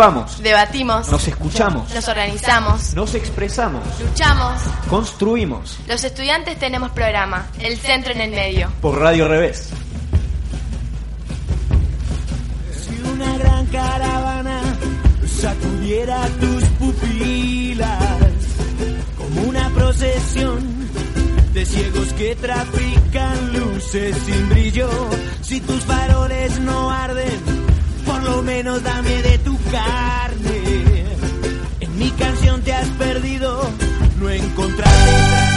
Participamos, Debatimos. nos escuchamos, Nos organizamos. nos expresamos, Luchamos. construimos Los estudiantes tenemos programa. El centro en el medio. por Radio Revés. Si una gran caravana sacudiera tus pupilas como una procesión de ciegos que trafican luces sin brillo. Si tus faroles no arden, lo menos dame de tu carne. En mi canción te has perdido, no encontraré.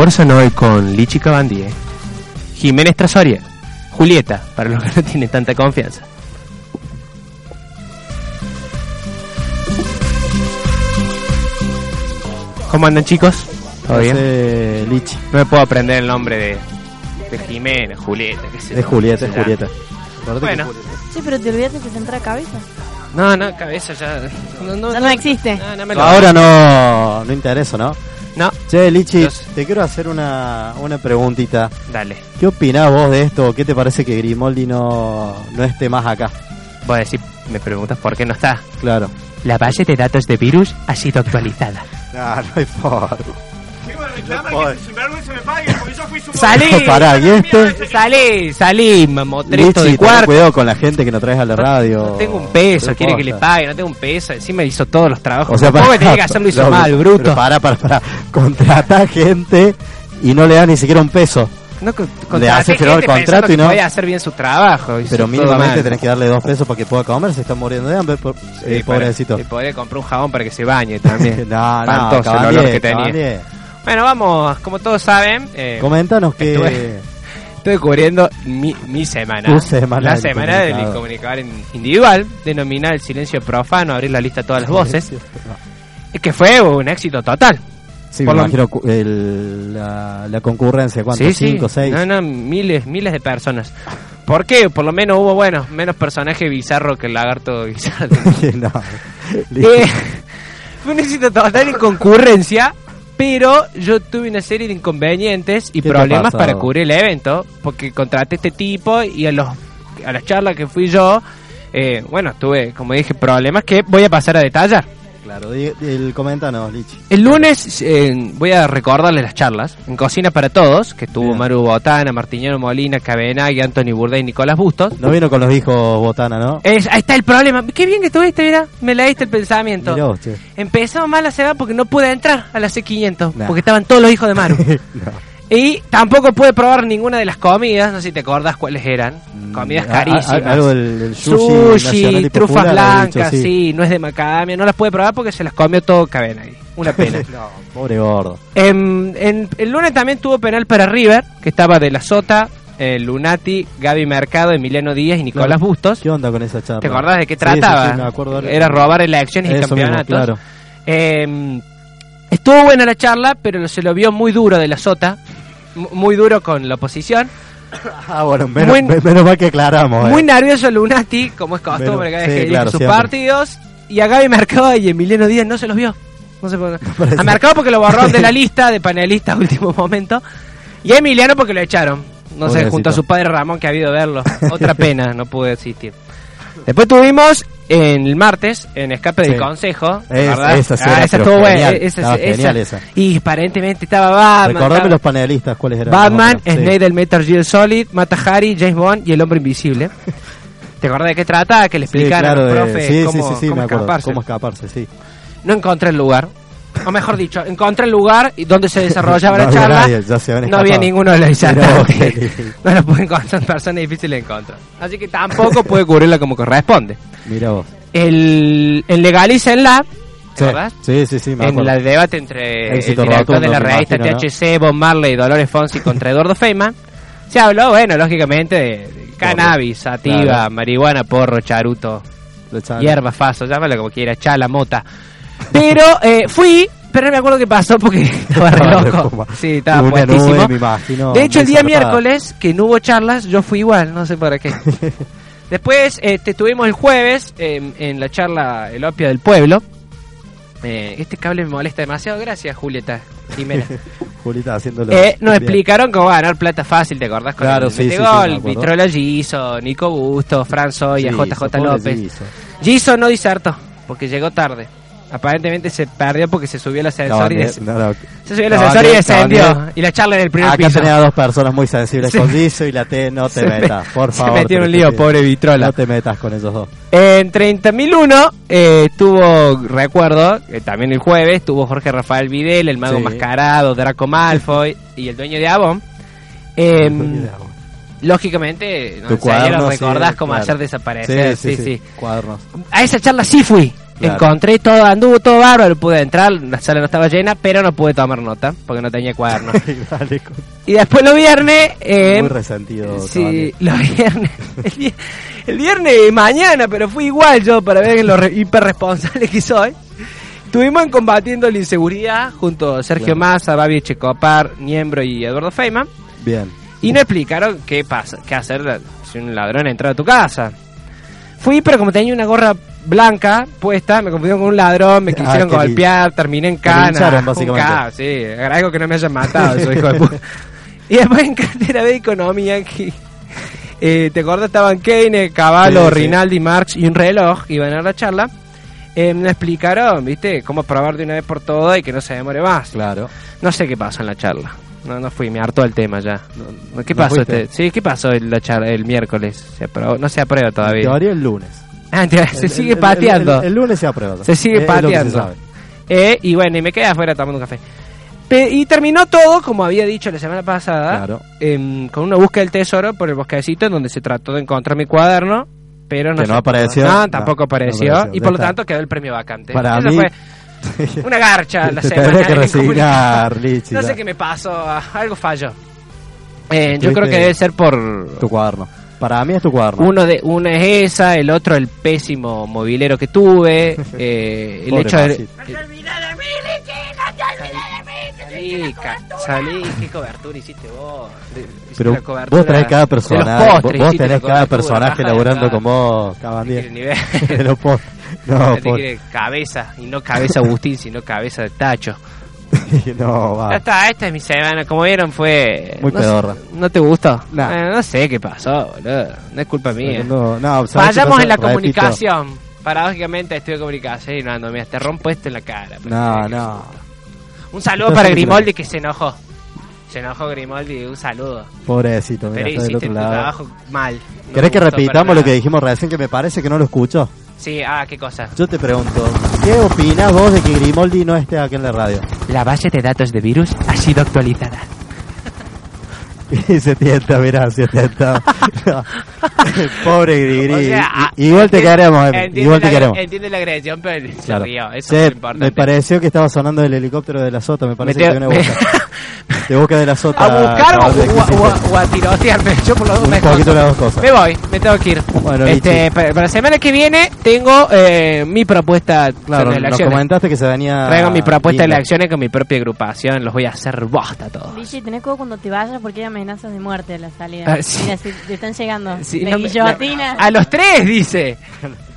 Almuerzan hoy con Lichi Cabandí, ¿eh? Jiménez Trasoria, Julieta, para los que no tienen tanta confianza. ¿Cómo andan chicos? ¿Todo bien? Lichi. No me puedo aprender el nombre de, de Jiménez, Julieta, qué sé Es. Julieta, es. Julieta. Bueno, Sí, pero te olvidaste de presentar a cabeza. no, no, cabeza ya. No, no, Ya no existe. no, no me lo- Ahora no, no interesa, ¿no? No. Che, Lichi, te quiero hacer una, una preguntita. Dale. ¿Qué opinás vos de esto? ¿Qué te parece que Grimoldi no, no esté más acá? Voy a decir, me preguntas por qué no está. Claro. La base de datos de virus ha sido actualizada. No, no hay forma. ¡Salí! Pará, ¿y este? ¡Salí! ¡Salí! Mamotreto de cuarto. cuidado con la gente que nos traes a la radio. No tengo un peso, quiere que le pague, no tengo un peso. Encima hizo todos los trabajos. O sea, ¿Cómo para, tenía que hacerlo hizo No, mal, bruto? Para, para, para. Contrata gente y no le da ni siquiera un peso. No, con- le hace firmar el contrato y no. podía hacer bien su trabajo. Pero mínimamente tenés que darle dos pesos para que pueda comer. Se está muriendo de hambre. Por, Sí, eh, pobrecito. Y podría comprar un jabón para que se bañe también. no, no, Espantoso el olor que tenía. Bueno, vamos, como todos saben. eh, Coméntanos que. estuve- Estoy cubriendo mi, mi semana. Tu semana La del semana del comunicador. comunicador in- individual, denominada el silencio profano, abrir la lista a todas las voces. Que fue un éxito total. Sí, Por me lo- imagino cu- el- la, la concurrencia. ¿Cuánto? Sí, sí. ¿Cinco, seis? No, no, miles, miles de personas. ¿Por qué? Por lo menos hubo, bueno, menos personaje bizarro que el lagarto bizarro. no. Eh, fue un éxito total en concurrencia, pero yo tuve una serie de inconvenientes y ¿Qué te ha problemas para cubrir el evento, porque contraté a este tipo y a los a las charlas que fui yo, eh, bueno, tuve, como dije, problemas que voy a pasar a detallar. Claro, di- el coméntanos, Lichi. El lunes eh, voy a recordarles las charlas en Cocina para Todos, que tuvo Bien. Maru Botana, Martiñano Molina, Cabenagui, Anthony Bourdain y Nicolás Bustos. No vino con los hijos Botana, ¿no? Es- ahí está el problema. Qué bien que estuviste, mira. Me leíste el pensamiento. Mirá. Empezamos mal la semana porque no pude entrar a la C500. Nah. Porque estaban todos los hijos de Maru. No. Y tampoco pude probar ninguna de las comidas. No sé si te acordás cuáles eran. Comidas a- a- Mm, carísimas. algo del- del sushi Sushi, y trufas popular, había dicho, blancas, sí. sí. no es de macadamia. No las pude probar porque se las comió todo Cabenagui. Una pena. no, pobre gordo. Em, en- el lunes también tuvo penal para River, que estaba de la Sota, eh, Lunati, Gaby Mercado, Emiliano Díaz y Nicolás Claro. Bustos. ¿Qué onda con esa charla? ¿Te acordás de qué sí, trataba? sí, me acuerdo ahora. Era robar elecciones y Eso mismo, campeonatos. claro. Eh, estuvo buena la charla, pero se lo vio muy duro de la Sota, muy duro con la oposición. Ah, bueno, menos, Muy- me- menos mal que aclaramos. Muy eh. nervioso Lunati, como es costumbre sí, que dirige claro, sus siempre. partidos. Y a Gaby Mercado y Emiliano Díaz no se los vio. No por qué. parece- A Mercado porque lo borraron de la lista de panelistas último momento. Y a Emiliano porque lo echaron. No sé, junto a su padre Ramón que ha habido verlo. Otra pena, no pude asistir. Después tuvimos en el martes, en Escape del Sí. Consejo. Es- ¿verdad? esa sí Ah, esa estuvo buena. Esa, esa- esa. Y aparentemente estaba Batman. Recordame estaba- los panelistas, ¿cuáles eran? Batman, sí. Snake del Metal Gear Solid, Mata Hari, James Bond y el Hombre Invisible. ¿Te acordás de qué trata? Que le Sí, explicaran claro, a los de- sí, cómo, sí, sí, sí, cómo me acuerdo. escaparse. Cómo escaparse, sí. No encontré el lugar. O mejor dicho, encontré el lugar y donde se desarrollaba No la charla. nadie, no había ninguno de los lindo. No lo pude encontrar, persona difícil de encontrar. Así que tampoco pude cubrirla como corresponde. Mira vos. El, el Legalícenla, ¿te Sí, sí, sí, sí, me en el debate entre Éxito el director rotundo, de la revista imagino, ¿no? THC, Bob Marley y Dolores Fonsi contra Eduardo Feynman, se habló, bueno, lógicamente, de, cannabis, sativa, Claro. marihuana, porro, charuto, hierba, faso, llámalo como quiera, chala, mota. Pero eh, fui, pero no me acuerdo qué pasó porque estaba re loco. Sí, estaba una puestísimo. nube, me imagino, de hecho, el día miércoles, que no hubo charlas, yo fui igual, no sé para qué. Después este, tuvimos el jueves en la charla El Opio del Pueblo. Eh, este cable me molesta demasiado. Gracias, Julieta Jimena. Julita haciéndolo. Eh, nos bien. explicaron cómo ganar plata fácil, ¿te acordás? Con Claro, el sí, sí, acuerdo. Vitrola Giso, Nico Busto, Fran Soya, Sí, JJ López. Giso no disertó, porque llegó tarde. Aparentemente se perdió porque se subió al ascensor y No, des- no, no. se subió No, ascensor y descendió. Y la charla en el primer Acá piso. tenía dos personas muy sensibles Sí. con Giso y la T no te Se metas, me- por se favor. metió en te un lío, pobre Vitrola. No te metas con esos dos. En 30.001 eh, estuvo, recuerdo, eh, también el jueves, estuvo Jorge Rafael Videl, el mago Sí. mascarado, Draco Malfoy y el dueño de Avon. Eh, lógicamente, no, sé, ya cuaderno, lo sí, recordás cómo claro. hacer desaparecer. Sí, sí, Cuadernos. A esa charla sí fui. Claro. Encontré todo, anduvo todo bárbaro, pude entrar, la sala no estaba llena, pero no pude tomar nota, porque no tenía cuaderno. Dale, con- y después los viernes... eh, Muy resentido. Sí, los viernes. El, vi- el viernes mañana, pero fui igual yo para ver lo re- hiperresponsable que soy. Estuvimos en combatiendo la inseguridad junto a Sergio Claro. Massa, Babi Checopar, Niembro y Eduardo Feynman. Bien. Y nos explicaron qué pasa, qué hacer si un ladrón entra a tu casa. Fui, pero como tenía una gorra blanca puesta, me confundieron con un ladrón, me Ah, quisieron qué golpear, terminé en cana. ca- sí, agradezco que no me hayan matado, hijo de puta. Y después en cartera de economía, que, eh, ¿te acuerdas? Estaban Keynes, Caballo, Sí, sí. Rinaldi, Marx y un reloj, iban a la charla. Eh, me explicaron, ¿viste? Cómo probar de una vez por todas y que no se demore más. Claro. No sé qué pasó en la charla. No, no fui, me hartó el tema ya. No- ¿Qué ¿No pasó? fuiste? Este? Sí, ¿qué pasó en la charla el miércoles? Se aprobó- no se aprueba todavía. teoría el lunes. Ah, se El- sigue el- pateando. El, el lunes se aprueba. Se sigue se pateando. Eh, y bueno, y me quedé afuera tomando un café. Pe- y terminó todo, como había dicho la semana pasada, Claro. em, con una búsqueda del tesoro por el bosquecito en donde se trató de encontrar mi cuaderno, pero no Que no apareció. No, tampoco no apareció. apareció, y por lo está. tanto quedó el premio vacante. Para mí- fue una garcha la semana. que resignar. Lichi, No sé qué me pasó, algo falló. Eh, yo creo que debe ser por Tu cuaderno. Para mí es tu cuaderno. uno de una es esa, el otro el pésimo movilero que tuve, eh, el Pobre hecho de salí, salí, qué cobertura hiciste vos. De- hiciste Pero la cobertura vos tenés cada personaje, vos, postres, vos hiciste tenés cada personaje laburando acá. con vos, Quiere Cabandier. nivel. De los post- No, quiere cabeza, y no cabeza Agustín, sino cabeza de tacho. no, va. Ya está, esta es mi semana. Como vieron, fue. Muy no sé, pedorra. ¿No te gustó? Nah. Eh, no sé qué pasó, boludo. No es culpa mía. No, no, ¿sabes qué Fallamos pasa? en la Repito. comunicación. Paradójicamente estudio comunicación y no ando, mira, te rompo esto en la cara. No, no. Un saludo para Grimaldi que se enojó. Se enojó Grimaldi, un saludo. Pobrecito, mira, Pero del otro tu lado. trabajo mal. No ¿Querés que repitamos lo que dijimos recién que me parece que no lo escuchó? Sí, ah, qué cosa. Yo te pregunto, ¿qué opinás vos de que Grimoldi no esté aquí en la radio? La base de datos de virus ha sido actualizada. Y se tienta, mirá, se tienta. Pobre Grigri. O sea, ah, I- igual te queremos, igual te la- queremos. Entiende la agresión, pero se Claro. rió. Eso Sí, es importante. me pareció que estaba sonando el helicóptero de la sota, me parece Me que te- tiene una boca. de boca de la sota. a buscar o, de o- o- o a tirotearme. Yo por lo menos Un me poquito las dos cosas. Me voy, me tengo que ir. Bueno, este, para, para la semana que viene tengo eh, mi propuesta Claro, de nos elecciones. comentaste que se venía. Traigo mi propuesta de linda. elecciones con mi propia agrupación. Los voy a hacer bosta todos. Lichi, tenés cuidado cuando te vayas porque hay amenazas de muerte a la salida. Ah, sí. Mira, si te están llegando. Sí, de no me- guillotina. A los tres, dice.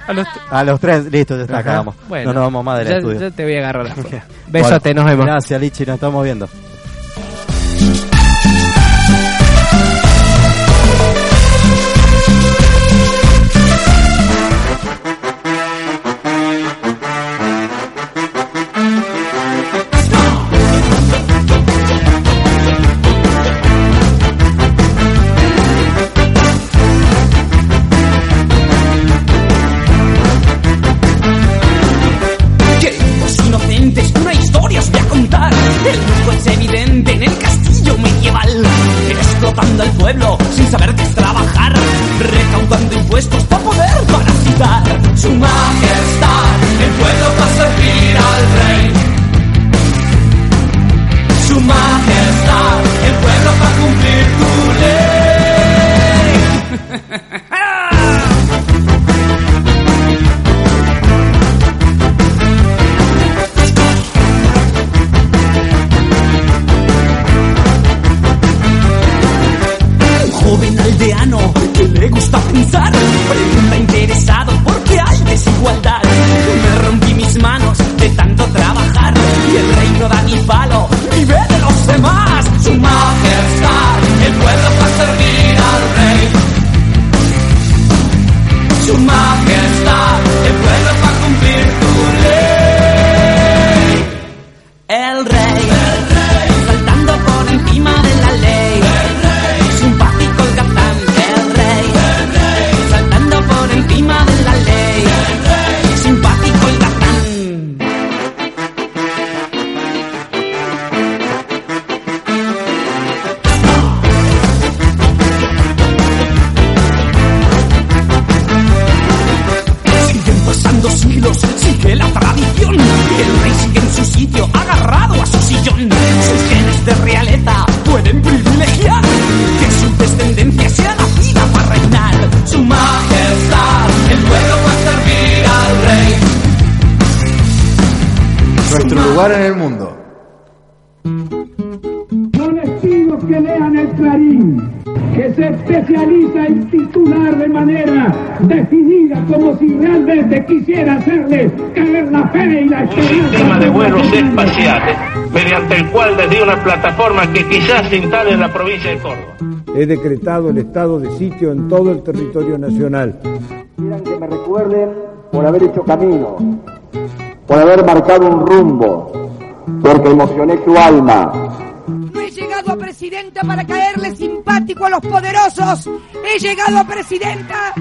A los A los tres, listo, ya está, acabamos. Bueno, no nos vamos más del yo- estudio. yo te voy a agarrar afuera. Besote, nos vemos. Gracias, Lichi, nos estamos viendo. Joven aldeano que le gusta pensar, pregunta interesado mediante el cual desde una plataforma que quizás se instale en la provincia de Córdoba. He decretado el estado de sitio en todo el territorio nacional. Quieran que me recuerden por haber hecho camino, por haber marcado un rumbo, porque emocioné su alma. No he llegado a presidenta para caerle simpático a los poderosos. He llegado a presidenta.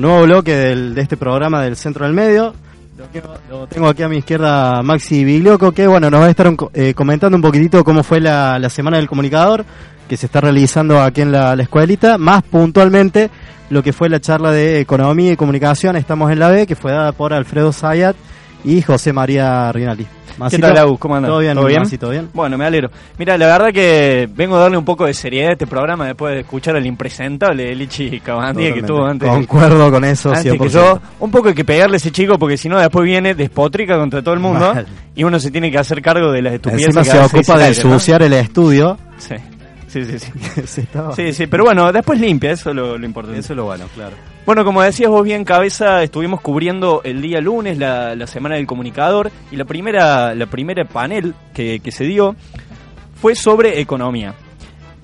Nuevo bloque del- de este programa del Centro del Medio. Lo, que- tengo aquí a mi izquierda Maxi Biglioco, que bueno, nos va a estar eh, comentando un poquitito cómo fue la, la Semana del Comunicador, que se está realizando aquí en la, la escuelita, más puntualmente lo que fue la charla de Economía y Comunicación, estamos en la B, que fue dada por Alfredo Zayat y José María Rinaldi. ¿Qué Masito, tal, Agus? ¿Cómo andas? ¿Todo bien? ¿Todo bien? Masi, ¿todo bien? Bueno, me alegro. Mira, la verdad que vengo a darle un poco de seriedad a este programa después de escuchar al impresentable de Lichi Cabandía que tuvo antes. Concuerdo con eso, antes 100%. que yo. Un poco hay que pegarle a ese chico porque si no después viene despotrica contra todo el mundo Mal. y uno se tiene que hacer cargo de las estupideces Encima que se ocupa de aire, ¿no? ensuciar el estudio. Sí, sí, sí. Sí, sí, sí, pero bueno, después limpia, eso es lo, lo importante. Eso es lo bueno, claro. Bueno, como decías vos bien, Cabeza, estuvimos cubriendo el día lunes la, Semana del Comunicador y la primera, la primera panel que, que se dio fue sobre economía.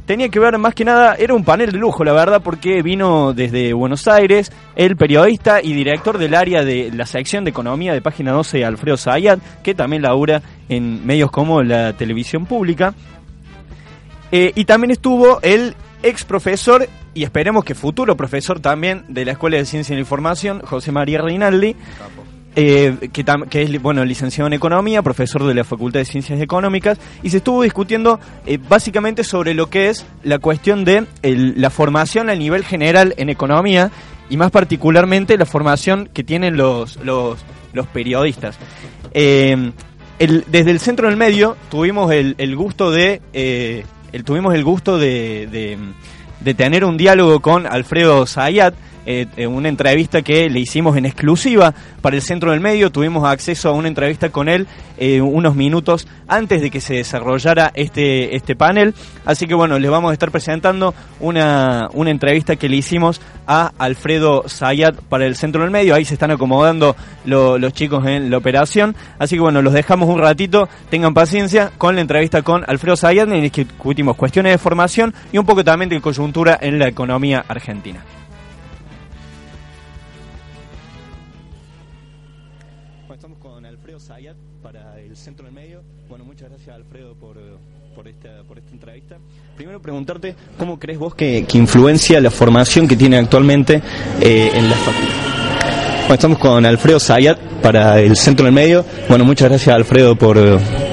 Tenía que ver más que nada, era un panel de lujo, la verdad, porque vino desde Buenos Aires el periodista y director del área de la sección de economía de Página 12, Alfredo Zayat, que también labura en medios como la televisión pública. Eh, y también estuvo el ex profesor y esperemos que futuro profesor también de la Escuela de Ciencia y Información, José María Rinaldi, eh, que, es bueno licenciado en Economía, profesor de la Facultad de Ciencias Económicas, y se estuvo discutiendo eh, básicamente sobre lo que es la cuestión de la formación a nivel general en economía y más particularmente la formación que tienen los, los, periodistas. Eh, desde el centro del medio tuvimos el, gusto de tuvimos el gusto de- de tener un diálogo con Alfredo Zayat eh, eh, una entrevista que le hicimos en exclusiva para el centro del medio. Tuvimos acceso a una entrevista con él eh, unos minutos antes de que se desarrollara este este panel. Así que bueno les vamos a estar presentando una, una entrevista que le hicimos a Alfredo Zayat para el centro del medio. Ahí se están acomodando lo- los chicos en la operación. Así que bueno los dejamos un ratito. Tengan paciencia con la entrevista con Alfredo Zayat en el que discutimos cuestiones de formación y un poco también de coyuntura en la economía argentina preguntarte, ¿cómo crees vos que, que influencia la formación que tiene actualmente eh, en las facultades? Bueno, estamos con Alfredo Zayat para el Centro del Medio. Bueno, muchas gracias Alfredo por,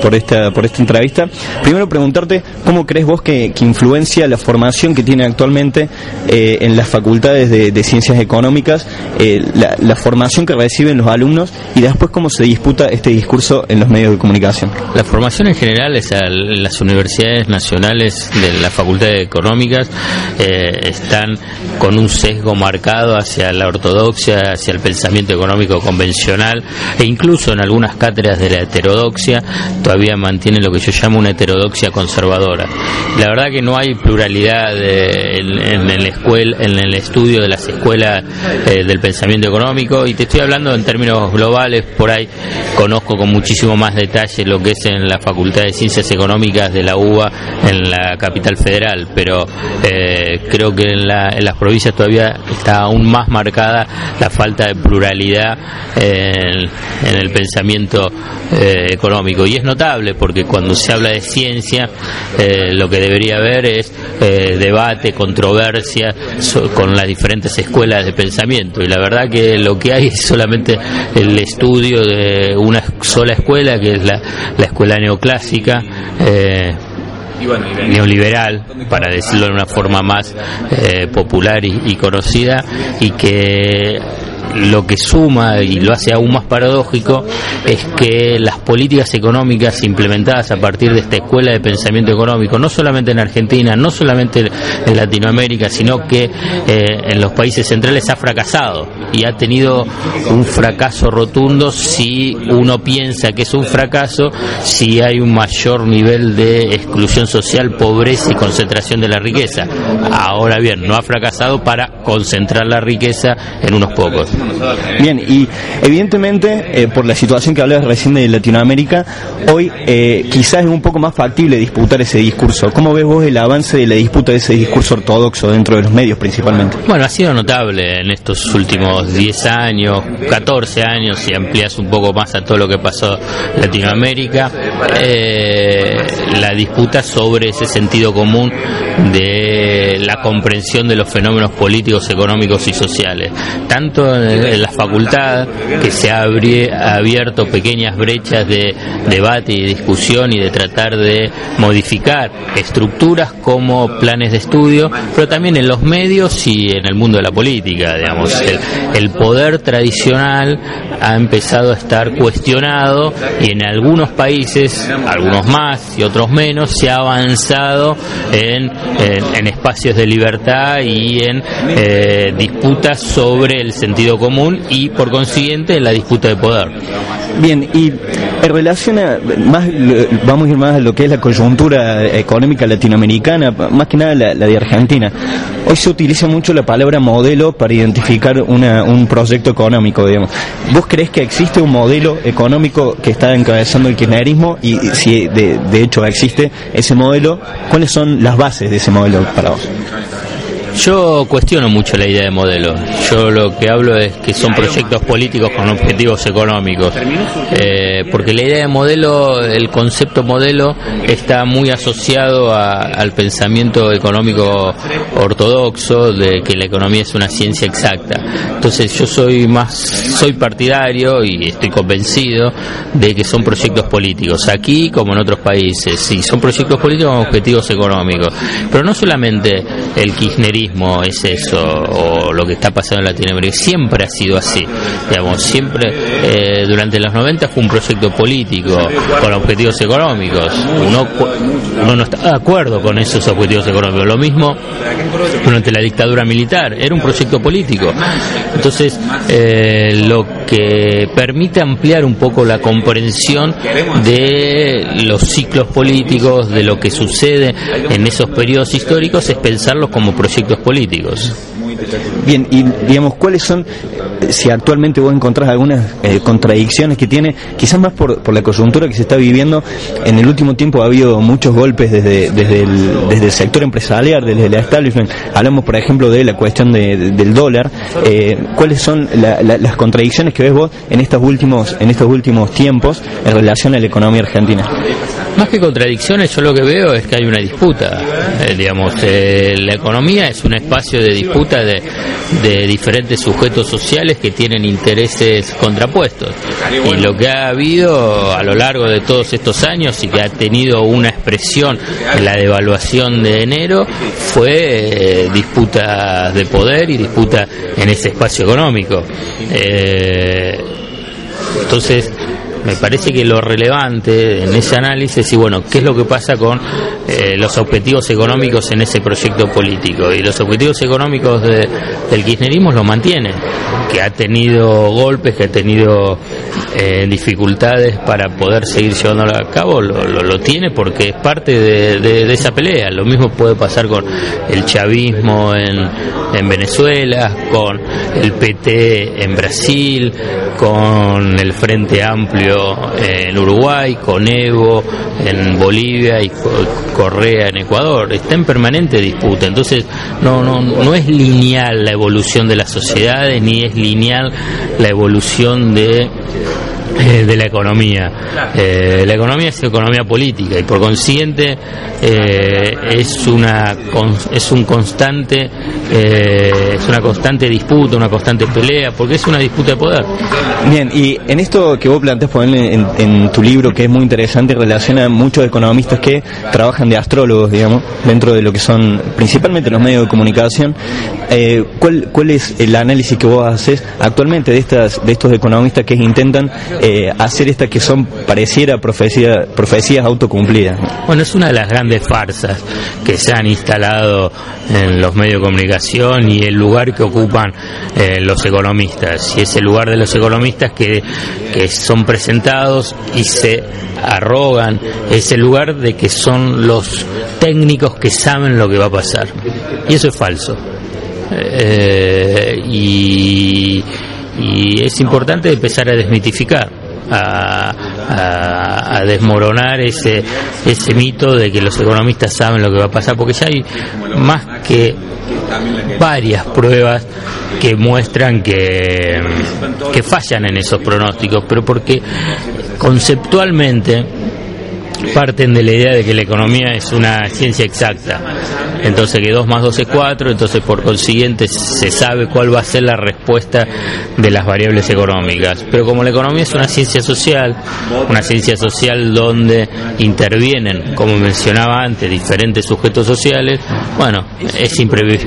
por, esta, por esta entrevista. Primero preguntarte, ¿cómo crees vos que, que influencia la formación que tiene actualmente eh, en las facultades de, de Ciencias Económicas, eh, la, la formación que reciben los alumnos y después cómo se disputa este discurso en los medios de comunicación? La formación en general es al- las universidades nacionales de las facultades económicas eh, están con un sesgo marcado hacia la ortodoxia, hacia el pensamiento económico convencional e incluso en algunas cátedras de la heterodoxia todavía mantiene lo que yo llamo una heterodoxia conservadora. La verdad que no hay pluralidad eh, en, en el en el estudio de las escuelas eh, del pensamiento económico y te estoy hablando en términos globales, por ahí conozco con muchísimo más detalle lo que es en la Facultad de Ciencias Económicas de la UBA en la capital federal, pero eh, creo que en, la- en las provincias todavía está aún más marcada la falta de pluralidad en, en el pensamiento eh, económico. Y es notable porque cuando se habla de ciencia, eh, lo que debería haber es eh, debate, controversia so- con las diferentes escuelas de pensamiento. Y la verdad que lo que hay es solamente el estudio de una sola escuela, que es la, la escuela neoclásica. neoliberal, para decirlo de una forma más eh, popular y, y conocida, y que lo que suma y lo hace aún más paradójico es que las políticas económicas implementadas a partir de esta escuela de pensamiento económico, no solamente en Argentina, no solamente en Latinoamérica, sino que eh, en los países centrales ha fracasado y ha tenido un fracaso rotundo si uno piensa que es un fracaso, si hay un mayor nivel de exclusión social, pobreza y concentración de la riqueza. Ahora bien, no ha fracasado para concentrar la riqueza en unos pocos. Bien, y evidentemente, eh, por la situación que hablabas recién de Latinoamérica, hoy eh, quizás es un poco más factible disputar ese discurso. ¿Cómo ves vos el avance de la disputa de ese discurso ortodoxo dentro de los medios principalmente? Bueno, ha sido notable en estos últimos 10 años, 14 años, si amplias un poco más a todo lo que pasó en Latinoamérica, eh, la disputa sobre ese sentido común de la comprensión de los fenómenos políticos, económicos y sociales. Tanto en, en la facultad, que se ha abierto pequeñas brechas de debate y discusión y de tratar de modificar estructuras como planes de estudio, pero también en los medios y en el mundo de la política, digamos. El, poder tradicional ha empezado a estar cuestionado y en algunos países, algunos más y otros menos, se ha avanzado en, en- en espacios de libertad y en eh, disputas sobre el sentido común y por consiguiente en la disputa de poder. Bien, y en relación a, más, vamos a ir más a lo que es la coyuntura económica latinoamericana, más que nada la, la de Argentina. Hoy se utiliza mucho la palabra modelo para identificar una- un proyecto económico, digamos. ¿Vos crees que existe un modelo económico que está encabezando el kirchnerismo? Y si de, de hecho existe ese modelo, ¿cuáles son las bases de ese modelo para vos? Yo cuestiono mucho la idea de modelo. Yo lo que hablo es que son proyectos políticos con objetivos económicos. Eh, porque la idea de modelo, el concepto modelo, está muy asociado a- al pensamiento económico ortodoxo de que la economía es una ciencia exacta. Entonces yo soy más, soy partidario y estoy convencido de que son proyectos políticos. Aquí como en otros países, sí, son proyectos políticos con objetivos económicos. Pero no solamente el kirchnerismo es eso, o lo que está pasando en Latinoamérica, siempre ha sido así. Digamos, siempre, eh, durante los 90 fue un proyecto político con objetivos económicos. Uno, uno no está de acuerdo con esos objetivos económicos. Lo mismo durante la dictadura militar, era un proyecto político. Entonces, eh, lo que permite ampliar un poco la comprensión de los ciclos políticos, de lo que sucede en esos periodos históricos, es pensarlos como proyectos políticos. Bien, y digamos, ¿cuáles son, si actualmente vos encontrás algunas eh, contradicciones que tiene, quizás más por, por la coyuntura que se está viviendo, en el último tiempo ha habido muchos golpes desde, desde, el, desde el sector empresarial, desde el establishment, hablamos por ejemplo de la cuestión de- del dólar, eh, ¿cuáles son la- la- las contradicciones que ves vos en estos últimos, en estos últimos tiempos en relación a la economía argentina? Más que contradicciones, yo lo que veo es que hay una disputa. Eh, digamos, eh, la economía es un espacio de disputa de, de diferentes sujetos sociales que tienen intereses contrapuestos. Y lo que ha habido a lo largo de todos estos años y que ha tenido una expresión en la devaluación de enero fue eh, disputa de poder y disputa en ese espacio económico. Eh, entonces, Me parece que lo relevante en ese análisis es, bueno, ¿qué es lo que pasa con eh, los objetivos económicos en ese proyecto político? Y los objetivos económicos de- del kirchnerismo lo mantienen, que ha tenido golpes, que ha tenido eh, dificultades para poder seguir llevándolo a cabo, lo, tiene porque es parte de, esa pelea. Lo mismo puede pasar con el chavismo en Venezuela, con el PT en Brasil, con el Frente Amplio en Uruguay, con Evo en Bolivia y Co- Correa en Ecuador. Está en permanente disputa. Entonces, no, no, no es lineal la evolución de las sociedades, ni es lineal la evolución de eh, de la economía. Eh, la economía es economía política y por consiguiente eh, es una con- es un constante eh, es una constante disputa, una constante pelea, porque es una disputa de poder. Bien, y en esto que vos planteas ponerle en, en tu libro, que es muy interesante, relaciona a muchos economistas que trabajan de astrólogos, digamos, dentro de lo que son principalmente los medios de comunicación. Eh, ¿cuál, ¿Cuál es el análisis que vos haces actualmente de estas de estos economistas que intentan eh, hacer estas que son pareciera profecía, profecías autocumplidas? Bueno, es una de las grandes farsas que se han instalado en los medios de comunicación y el lugar que ocupan eh, los economistas. Y ese lugar de los economistas que, que son presentados y se arrogan ese lugar de que son los técnicos que saben lo que va a pasar. Y eso es falso. Eh, y, y es importante empezar a desmitificar. A, a- desmoronar ese ese mito de que los economistas saben lo que va a pasar porque ya hay más que varias pruebas que muestran que, que fallan en esos pronósticos pero porque conceptualmente parten de la idea de que la economía es una ciencia exacta. Entonces que 2 más 2 es 4, entonces por consiguiente se sabe cuál va a ser la respuesta de las variables económicas. Pero como la economía es una ciencia social, una ciencia social donde intervienen, como mencionaba antes, diferentes sujetos sociales, bueno, es,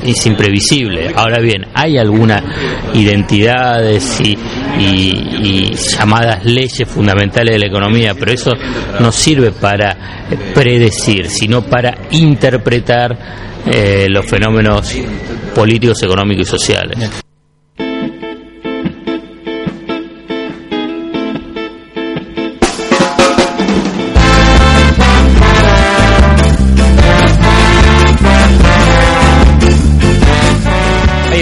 es imprevisible. Ahora bien, hay algunas identidades y, y- y llamadas leyes fundamentales de la economía, pero eso no sirve para predecir, sino para interpretar eh, los fenómenos políticos, económicos y sociales.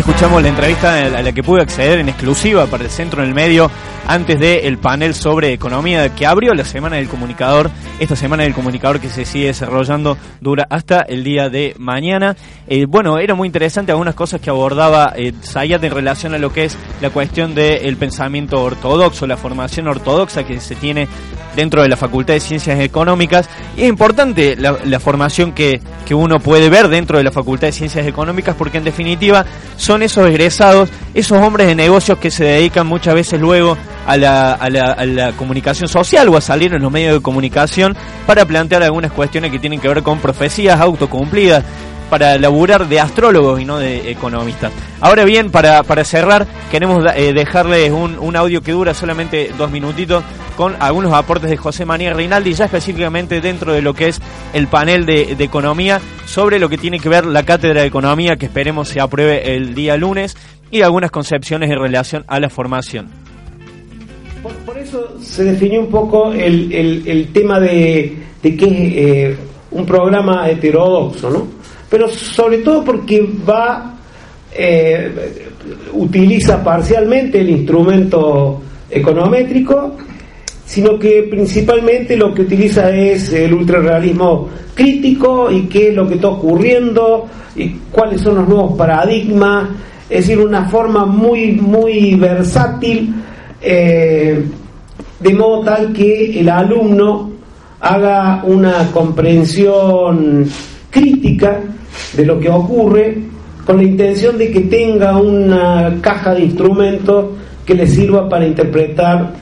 Escuchamos la entrevista a la que pude acceder en exclusiva para el Centro en el Medio antes del panel sobre economía que abrió la Semana del Comunicador. Esta Semana del Comunicador que se sigue desarrollando dura hasta el día de mañana. Eh, bueno, era muy interesante algunas cosas que abordaba eh, Zayat en relación a lo que es la cuestión del pensamiento ortodoxo, la formación ortodoxa que se tiene dentro de la Facultad de Ciencias Económicas. Y es importante la, la formación que, que uno puede ver dentro de la Facultad de Ciencias Económicas porque en definitiva son esos egresados, esos hombres de negocios que se dedican muchas veces luego a la, a la, a la comunicación social o a salir en los medios de comunicación para plantear algunas cuestiones que tienen que ver con profecías autocumplidas para laburar de astrólogos y no de economistas. Ahora bien, para, para cerrar, queremos eh, dejarles un, un audio que dura solamente dos minutitos con algunos aportes de José María Reinaldi, ya específicamente dentro de lo que es el panel de economía, sobre lo que tiene que ver la cátedra de economía que esperemos se apruebe el día lunes y algunas concepciones en relación a la formación. Se definió un poco el, el- el tema de, de que es eh, un programa heterodoxo, ¿no? Pero sobre todo porque va, eh, utiliza parcialmente el instrumento econométrico, sino que principalmente lo que utiliza es el ultrarrealismo crítico y qué es lo que está ocurriendo y cuáles son los nuevos paradigmas, es decir, una forma muy, muy versátil eh, de modo tal que el alumno haga una comprensión crítica de lo que ocurre con la intención de que tenga una caja de instrumentos que le sirva para interpretar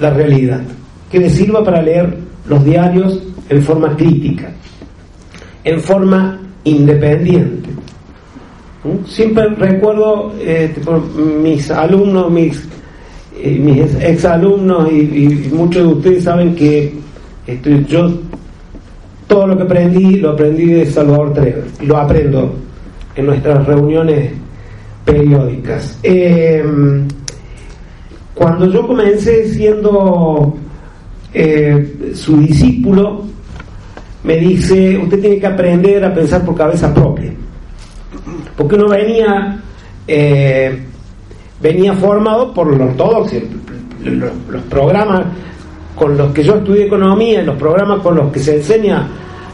la realidad, que le sirva para leer los diarios en forma crítica, en forma independiente. ¿Mm? Siempre recuerdo eh, mis alumnos, mis eh, mis exalumnos y, y muchos de ustedes saben que este, yo todo lo que aprendí lo aprendí de Salvador Trever y lo aprendo en nuestras reuniones periódicas. Eh, cuando yo comencé siendo eh, su discípulo, me dice, usted tiene que aprender a pensar por cabeza propia. Porque uno venía, eh, venía formado por la ortodoxia, los, los programas con los que yo estudié economía, los programas con los que se enseña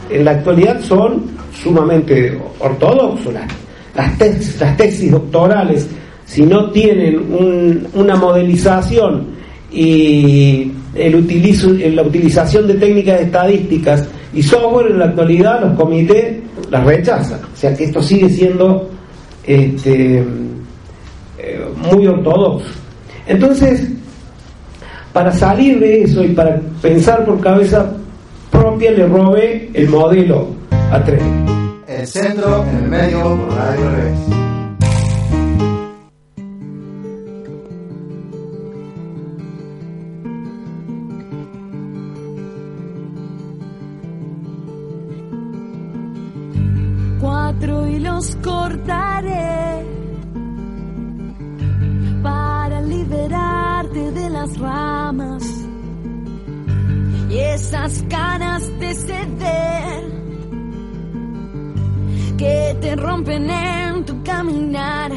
en la actualidad son sumamente ortodoxos. Las, las, tesis, doctorales, si no tienen un- una modelización y el utilizo, la utilización de técnicas estadísticas y software en la actualidad, los comités las rechazan. O sea que esto sigue siendo este, eh, muy ortodoxo. Entonces, para salir de eso y para pensar por cabeza propia, le robé el modelo a tres. El centro en el medio por Radio Revés. Cuatro hilos cortaré ramas y esas ganas de ceder que te rompen en tu caminar.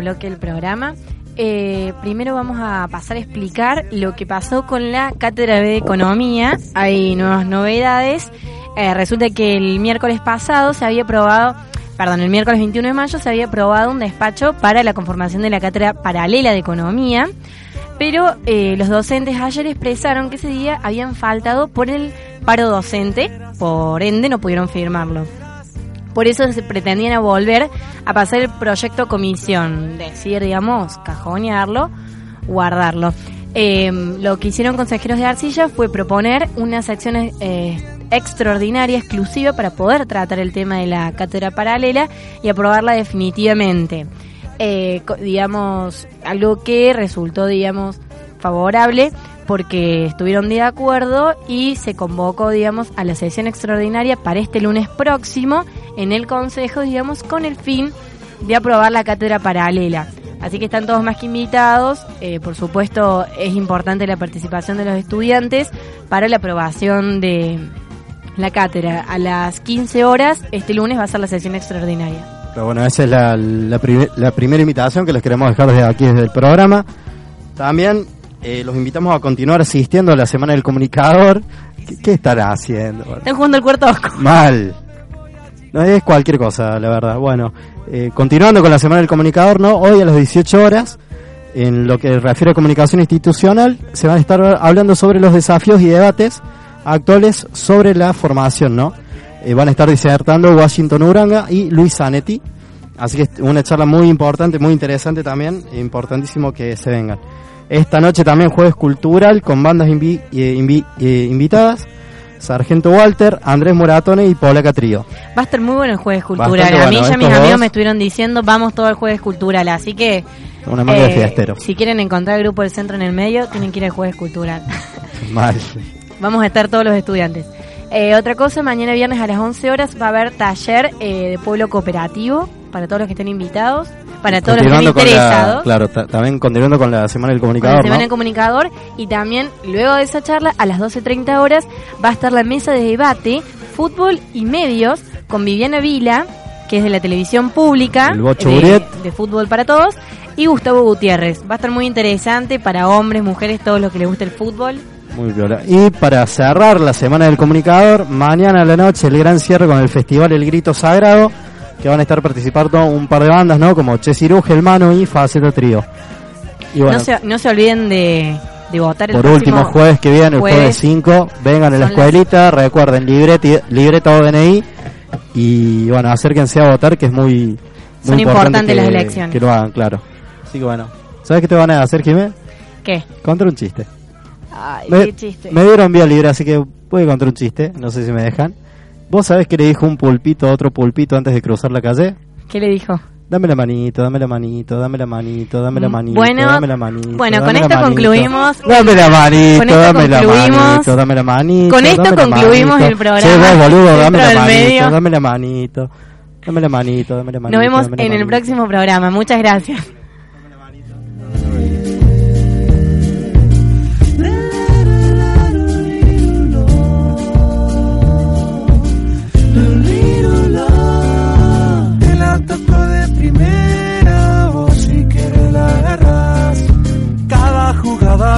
Bloque del programa. Eh, primero vamos a pasar a explicar lo que pasó con la Cátedra de Economía. Hay nuevas novedades. Eh, resulta que el miércoles pasado se había aprobado, perdón, el miércoles 21 de mayo se había aprobado un despacho para la conformación de la Cátedra Paralela de Economía. Pero eh, los docentes ayer expresaron que ese día habían faltado por el paro docente, por ende no pudieron firmarlo. Por eso se pretendían volver a pasar el proyecto comisión, decir, digamos, cajonearlo, guardarlo. Eh, lo que hicieron consejeros de Arcilla fue proponer una sección eh, extraordinaria, exclusiva, para poder tratar el tema de la cátedra paralela y aprobarla definitivamente. Eh, digamos, algo que resultó, digamos, favorable porque estuvieron de acuerdo y se convocó, digamos, a la sesión extraordinaria para este lunes próximo en el Consejo, digamos, con el fin de aprobar la cátedra paralela. Así que están todos más que invitados. Eh, por supuesto, es importante la participación de los estudiantes para la aprobación de la cátedra. A las 15 horas, este lunes va a ser la sesión extraordinaria. Pero bueno, esa es la, la, primer- la primera invitación que les queremos dejar desde aquí, desde el programa. También eh, los invitamos a continuar asistiendo a la Semana del Comunicador. ¿Qué, qué estará haciendo? Están jugando el cuarto osco. Mal. No es cualquier cosa, la verdad. Bueno, eh, continuando con la Semana del Comunicador, ¿no? Hoy a las 18 horas, en lo que refiere a comunicación institucional, se van a estar hablando sobre los desafíos y debates actuales sobre la formación, ¿no? Eh, van a estar disertando Washington Uranga y Luis Zanetti. Así que es una charla muy importante, muy interesante también, importantísimo que se vengan. Esta noche también jueves cultural con bandas invi- eh, invi- eh, invitadas. Sargento Walter, Andrés Moratone y Paula Catrío. Va a estar muy bueno el jueves cultural. Bastante a mí bueno, ya mis amigos me estuvieron diciendo, vamos todo el jueves cultural. Así que, eh, Una manga de fiesteros. si quieren encontrar el grupo del centro en el medio, tienen que ir al jueves cultural. Mal. Vamos a estar todos los estudiantes. Eh, otra cosa, mañana viernes a las 11 horas va a haber taller eh, de pueblo cooperativo para todos los que estén invitados, para todos los que estén la, interesados. claro, ta- también continuando con la Semana del con la Comunicador, Semana ¿no? del Comunicador y también luego de esa charla a las 12.30 horas va a estar la mesa de debate fútbol y medios con Viviana Vila que es de la televisión pública El de fútbol para todos y Gustavo Gutiérrez va a estar muy interesante para hombres, mujeres, todos los que les guste el fútbol Muy viola. Y para cerrar la Semana del Comunicador, mañana a la noche el gran cierre con el festival El Grito Sagrado, que van a estar participando un par de bandas, ¿no? Como Che Ciruj, El Mano y Faceta Trío. Y bueno, no, se, no se olviden de, de votar el por último, jueves que viene, el jueves jueves. 5, vengan a la escuelita, recuerden, libreta, libreta o DNI, y bueno, acérquense a votar, que es muy, muy Son importante importantes que- las elecciones. Que lo hagan, claro. Así que bueno, ¿sabes qué te van a hacer, Jimé? ¿Qué? Contar un chiste. Ay, Me, qué chiste. me dieron vía libre, así que voy a contar un chiste, no sé si me dejan. ¿Vos sabés qué le dijo un pulpito a otro pulpito antes de cruzar la calle? ¿Qué le dijo? Dame la manito, dame la manito, dame la manito, dame la manito, Bueno, dame la manito. bueno, dame con esto manito. concluimos. Dame la manito, dame la manito, dame la manito. Con esto concluimos manito. el programa Che, vos, boludo, dame la manito, Medio. dame la manito. Dame la manito, dame la manito. Nos vemos en el próximo programa. Muchas gracias.